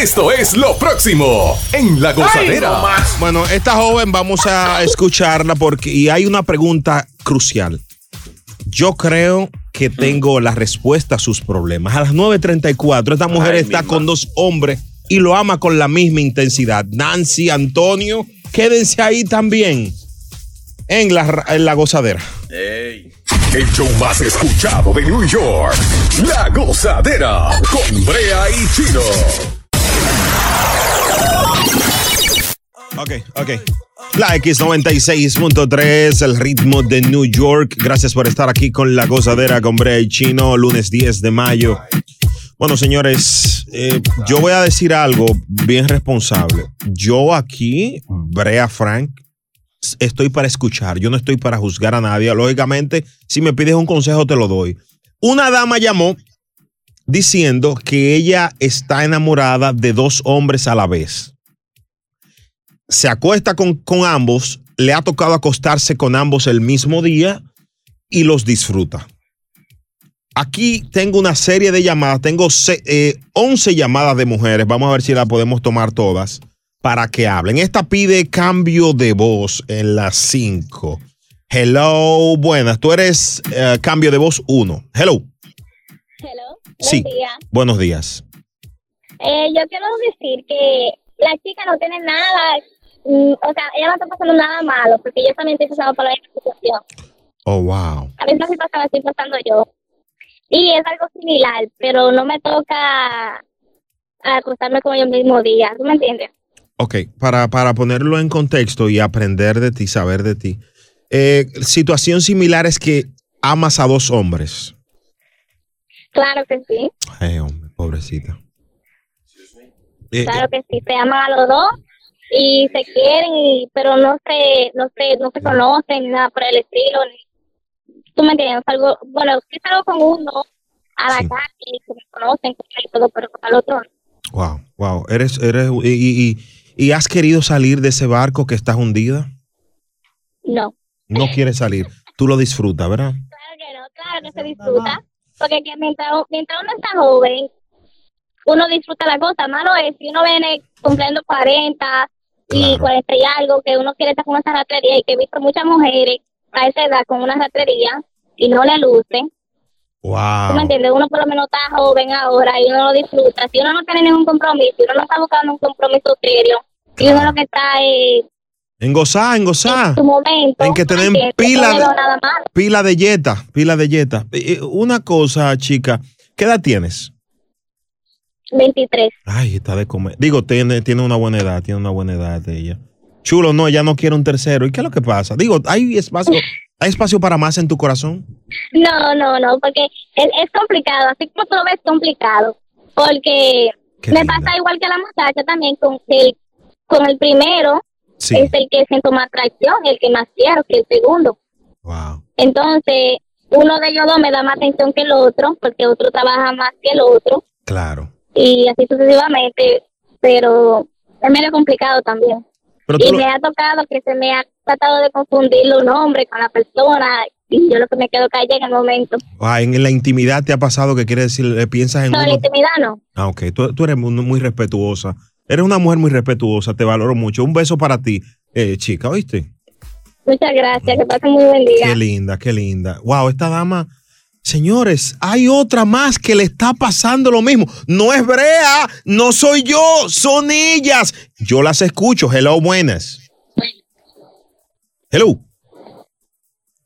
Esto es lo próximo en La Gozadera. bueno, esta joven vamos a escucharla porque y hay una pregunta crucial. Yo creo que tengo la respuesta a sus problemas. A las 9.34, esta mujer Ay, está con dos hombres y lo ama con la misma intensidad. Nancy, Antonio, quédense ahí también en la, ra- en la gozadera. Ey. El show más escuchado de New York. La Gozadera con Brea y Chino. Ok, ok. La X96.3, el ritmo de New York. Gracias por estar aquí con la gozadera con Brea y Chino, lunes 10 de mayo. Bueno, señores, eh, yo voy a decir algo bien responsable. Yo aquí, Brea Frank, estoy para escuchar. Yo no estoy para juzgar a nadie. Lógicamente, si me pides un consejo, te lo doy. Una dama llamó diciendo que ella está enamorada de dos hombres a la vez se acuesta con, con ambos, le ha tocado acostarse con ambos el mismo día y los disfruta. Aquí tengo una serie de llamadas, tengo eh, 11 llamadas de mujeres, vamos a ver si las podemos tomar todas para que hablen. Esta pide cambio de voz en las 5. Hello, buenas, tú eres eh, cambio de voz 1. Hello. Hello. Sí. Buen día. Buenos días. Eh, yo quiero decir que la chica no tiene nada, mm, o sea, ella no está pasando nada malo, porque yo también estoy pasando por la misma situación. Oh, wow. La misma situación la estoy pasando yo. Y es algo similar, pero no me toca acostarme con ellos el mismo día, ¿tú me entiendes? Ok, para, para ponerlo en contexto y aprender de ti, saber de ti. eh, situación similar es que amas a dos hombres. Claro que sí, Ay, hombre, pobrecita. Eh, claro que sí, se aman a los dos y se quieren, y, pero no se, no se, no se conocen, nada por el estilo. ¿Tú me entiendes? Algo, bueno, sí salgo con uno a la calle y se me conocen y todo, pero con el otro. Wow, wow. Eres, eres, y, y- y- has querido salir de ese barco que estás hundida? no. No quieres salir. Tú lo disfrutas, ¿verdad? Claro que no, claro que se disfruta. Porque que mientras, mientras uno está joven, uno disfruta la cosa. Malo es si uno viene cumpliendo 40 y 40 y algo, que uno quiere estar con esa ratrería y que he visto muchas mujeres a esa edad con una ratrería y no le luce. ¿Tú me Wow. entiendes? Uno por lo menos está joven ahora y uno lo disfruta. Si uno no tiene ningún compromiso, si uno no está buscando un compromiso serio, y uno lo que está es En gozar, en gozar. en su momento. En que ¿tú me tienen entiendes? pila de-. Pila de yeta, pila de yeta. Una cosa, chica, ¿qué edad tienes? 23. Ay, está de comer. Digo, tiene, tiene una buena edad, tiene una buena edad ella. Chulo, no, ella no quiere un tercero. ¿Y qué es lo que pasa? Digo, hay espacio, <laughs> hay espacio para más en tu corazón. No, no, no, porque es, complicado, así como tú lo ves complicado, porque me pasa igual que a la muchacha también con el, con el primero, es el que siento más atracción, el que más quiero que el segundo. Entonces, uno de ellos dos me da más atención que el otro, porque otro trabaja más que el otro, Claro. y así sucesivamente, pero es medio complicado también. Pero y lo- me ha tocado que se me ha tratado de confundir un hombre con la persona, y yo lo que me quedo callada en el momento. Ah, en la intimidad te ha pasado que quiere decir, eh, piensas en No, la uno. intimidad no. Ah, ok. Tú, tú eres muy, muy respetuosa. Eres una mujer muy respetuosa, te valoro mucho. Un beso para ti, eh, chica, ¿oíste? Muchas gracias, que pasen muy buen día. Qué linda, qué linda. Wow, esta dama. Señores, hay otra más que le está pasando lo mismo. No es Brea, no soy yo, son ellas. Yo las escucho. Hello, buenas. Hello.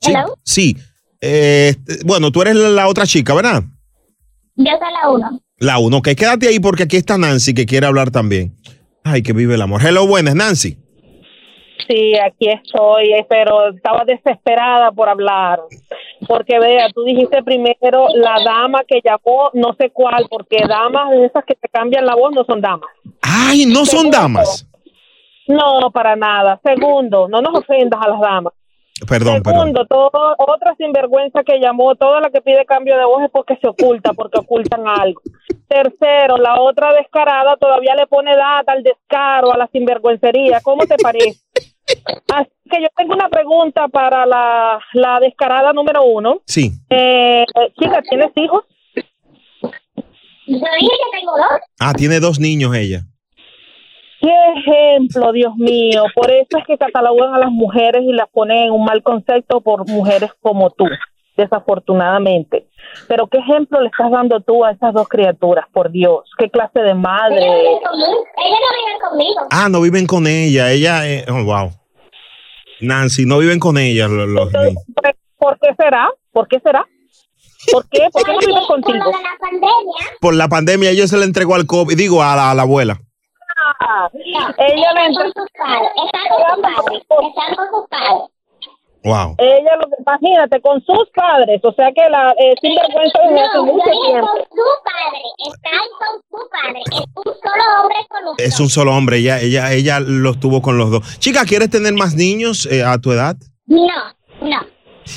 Sí, Hello. Sí. Eh, bueno, tú eres la, la otra chica, ¿verdad? Yo soy la uno. La uno. Ok, quédate ahí porque aquí está Nancy que quiere hablar también. Ay, que vive el amor. Hello, buenas, Nancy. Sí, aquí estoy, eh, pero estaba desesperada por hablar. Porque vea, tú dijiste primero la dama que llamó, no sé cuál, porque damas de esas que te cambian la voz no son damas. Ay, no son damas. No, para nada. Segundo, no nos ofendas a las damas. Perdón, perdón. Segundo, todo, otra sinvergüenza que llamó, toda la que pide cambio de voz es porque se oculta, porque ocultan algo. Tercero, la otra descarada todavía le pone data al descaro, a la sinvergüencería. ¿Cómo te parece? Así que yo tengo una pregunta para la, la descarada número uno. Sí. Eh, chica, ¿tienes hijos? Yo dije que tengo dos. Ah, tiene dos niños ella. Qué ejemplo, Dios mío. Por eso es que catalogan a las mujeres y las ponen en un mal concepto por mujeres como tú, desafortunadamente. Pero qué ejemplo le estás dando tú a esas dos criaturas, por Dios. Qué clase de madre. Ellos viven conmigo. Ellos no viven conmigo. Ah, no viven con ella. Ella, eh, oh, wow. Nancy, no viven con ella los, los niños. ¿Por qué será? ¿Por qué será? ¿Por qué? ¿Por qué no viven contigo? Por la pandemia, Por la pandemia, ella se le entregó al COVID, digo, a la, a la abuela. Ah, no, ella le padres. Están padres. Están con sus padres. Wow. Ella, lo, imagínate, con sus padres. O sea que la eh, sinvergüenza desde hace No, mucho tiempo. con su padre. Están con su padre. Es un solo hombre con los Es un solo hombre, ella, ella, ella los tuvo con los dos. Chica, ¿quieres tener más niños eh, a tu edad? No, no.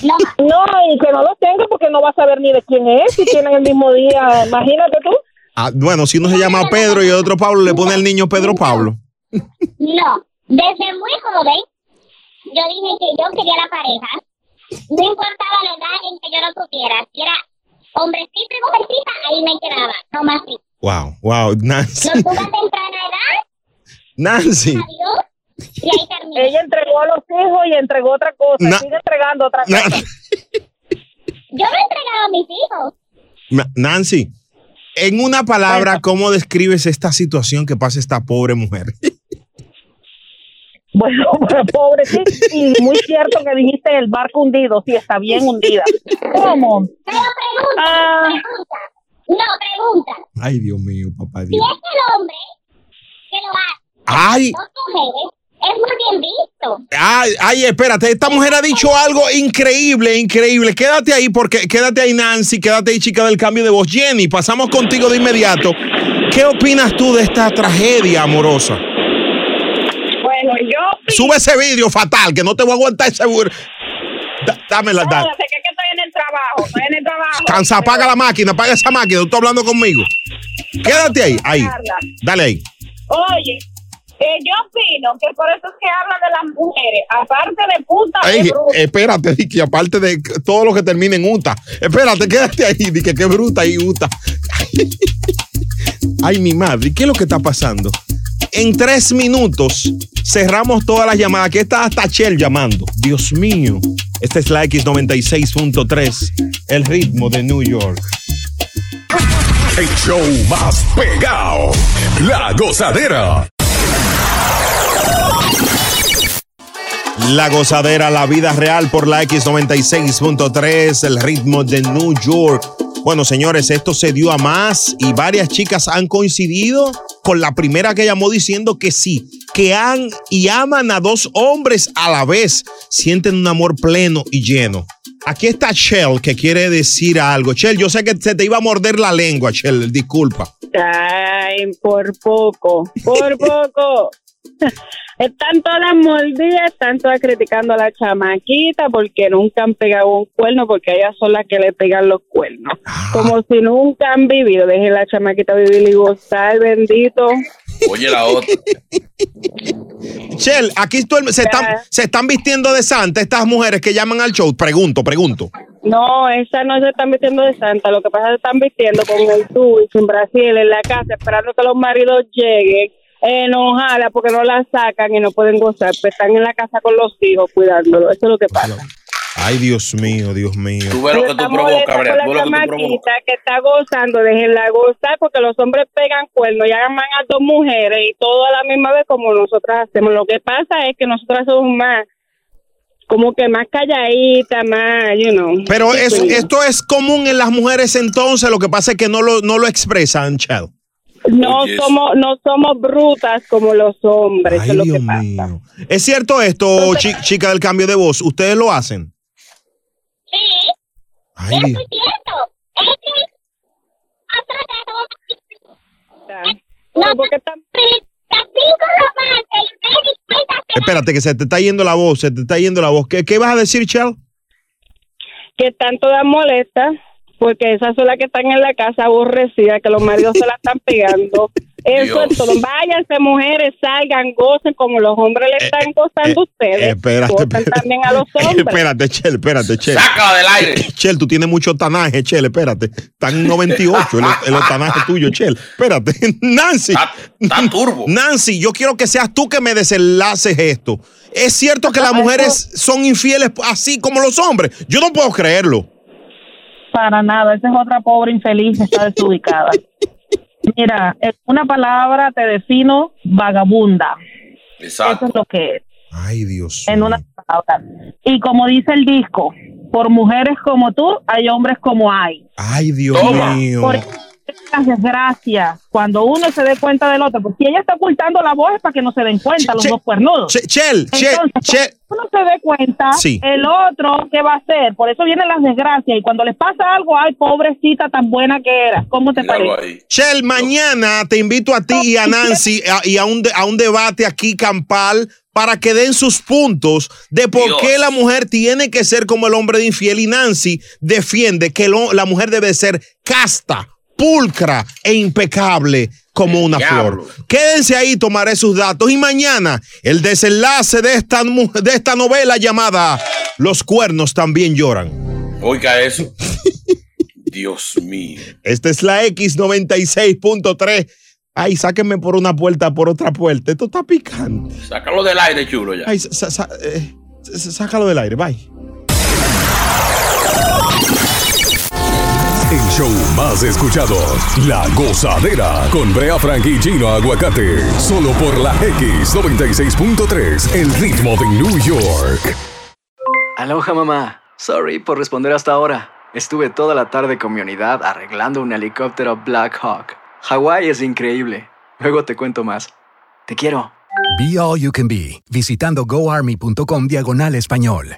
No, No, y que no los tenga porque no vas a saber ni de quién es si tienen el mismo día. <laughs> Imagínate tú. Ah, bueno, si uno se llama Pedro y el otro Pablo, le pone el niño Pedro Pablo. no. Desde muy joven, yo dije que yo quería la pareja. No importaba la edad en que yo lo tuviera. Si era hombrecito y mujercita, ahí me quedaba. No más. Wow, wow, Nancy. Lo tuve a temprana edad, Nancy. adiós, y ahí terminé. Ella entregó a los hijos y entregó otra cosa. Na- sigue entregando otra Na- cosa. Yo me he entregado a mis hijos. Nancy, en una palabra, ¿cómo describes esta situación que pasa esta pobre mujer? <laughs> Bueno, <laughs> pero pobre, sí. Y muy cierto que dijiste el barco hundido. Sí, está bien hundida. ¿Cómo? Pero pregunta, Ah. pregunta. No, pregunta. Ay, Dios mío, papá Si es el hombre que lo hace Ay, dos mujeres, es muy bien visto. ay, ay, espérate, esta mujer ha dicho algo increíble, increíble. Quédate ahí porque quédate ahí, Nancy, quédate ahí, chica del cambio de voz. Jenny, pasamos contigo de inmediato. ¿Qué opinas tú de esta tragedia amorosa? Bueno, yo Sube ese vídeo fatal, que no te voy a aguantar ese. bur- Da- dámela, da. No, sé que, que estoy en el trabajo, estoy en el trabajo. Cansa, apaga la máquina, apaga esa máquina. Tú estás hablando conmigo. Quédate ahí, ahí. Dale ahí. Oye, eh, yo opino que por eso es que hablan de las mujeres, aparte de puta, Ay, de bruta. espérate, que aparte de todo lo que termina en Uta. Espérate, quédate ahí, di que qué bruta y Uta. <laughs> Ay, mi madre, ¿qué es lo que está pasando? En tres minutos cerramos todas las llamadas. Aquí está hasta Chel llamando. Dios mío. Esta es la X96.3, el ritmo de New York. El show más pegado. La gozadera. La gozadera, la vida real por la X96.3, el ritmo de New York. Bueno, señores, esto se dio a más y varias chicas han coincidido con la primera que llamó diciendo que sí, que han y aman a dos hombres a la vez, sienten un amor pleno y lleno. Aquí está Shell que quiere decir algo. Shell, yo sé que se te iba a morder la lengua, Shell, disculpa. Ay, por poco, por poco. Están todas mordidas, están todas criticando a la chamaquita porque nunca han pegado un cuerno, porque ellas son las que le pegan los cuernos. Como si nunca han vivido. Dejen la chamaquita vivir y gozar, bendito. Oye, la otra. Chel, aquí se, están, se están vistiendo de santa estas mujeres que llaman al show. Pregunto, pregunto. No, esas no se están vistiendo de santa. Lo que pasa es que se están vistiendo con el tubo y sin Brasil en la casa, esperando que los maridos lleguen. Enojada porque no la sacan y no pueden gozar. Pues están en la casa con los hijos cuidándolo. Eso es lo que pasa. Ay, Dios mío, Dios mío. Tú ves lo que tú Está provocas, Brea. Tú ves lo que tú provocas. chamaquita que está gozando, déjenla gozar porque los hombres pegan cuernos y aman a dos mujeres y todo a la misma vez como nosotras hacemos. Lo que pasa es que nosotras somos más, como que más calladitas, más, you know. Pero es- esto es común en las mujeres entonces, lo que pasa es que no lo, no lo expresan, Chel. No somos, no somos brutas como los hombres, es lo que pasa. ¿Es cierto esto, chi- chica del cambio de voz? ¿Ustedes lo hacen? Ay, Dios. No, porque están... Espérate, que se te está yendo la voz, se te está yendo la voz. ¿Qué, qué vas a decir, Chel? que están todas molestas porque esas son las que están en la casa aborrecidas, que los maridos se la están <laughs> pegando. Eso es todo. Váyanse, mujeres, salgan, gocen como los hombres le están gozando a ustedes. Eh, espérate, Gocen espérate. también a los <laughs> hombres. Espérate, Chel, espérate, Chel. Sácala del aire. Chel, tú tienes mucho tanaje, Chel, espérate. Están en 98 el, el tanaje tuyo, Chel. Espérate. <laughs> Nancy. Está turbo. Nancy, yo quiero que seas tú que me desenlaces esto. ¿Es cierto que las mujeres son infieles así como los hombres? Yo no puedo creerlo. Para nada, esa es otra pobre infeliz que está desubicada. <laughs> Mira, en una palabra te defino vagabunda. Eso es lo que es. Ay, Dios. En una palabra. Y como dice el disco, por mujeres como tú, hay hombres como hay. Ay, Dios mío. Por eso es las desgracias, cuando uno se dé cuenta del otro, porque si ella está ocultando la voz es para que no se den cuenta los dos cuernudos. Che- Chel, Chel, Entonces, cuando uno se dé cuenta, Sí. el otro, ¿qué va a hacer? Por eso vienen las desgracias. Y cuando les pasa algo, ay, pobrecita tan buena que era. ¿Cómo te parece? Chel, mañana te invito a ti y a Nancy a, y a un, de- a un debate aquí campal para que den sus puntos de por Dios. qué la mujer tiene que ser como el hombre de infiel y Nancy defiende que lo- la mujer debe ser casta, pulcra e impecable como una diablo. flor. Quédense ahí, tomaré sus datos y mañana el desenlace de esta, de esta novela llamada Los cuernos también lloran. Oiga eso. <laughs> Dios mío. Esta es la X96.3. Ay, sáquenme por una puerta, por otra puerta. Esto está picante. Sácalo del aire, chulo, ya. Ay, sa- sa- eh, sácalo del aire, bye. El show más escuchado, La Gozadera, con Brea Frank y Chino Aguacate. Solo por la X96.3, el ritmo de New York. Aloha mamá. Sorry por responder hasta ahora. Estuve toda la tarde con mi unidad arreglando un helicóptero Black Hawk. Hawái es increíble. Luego te cuento más. Te quiero. Be All You Can Be, visitando goarmy.com diagonal español.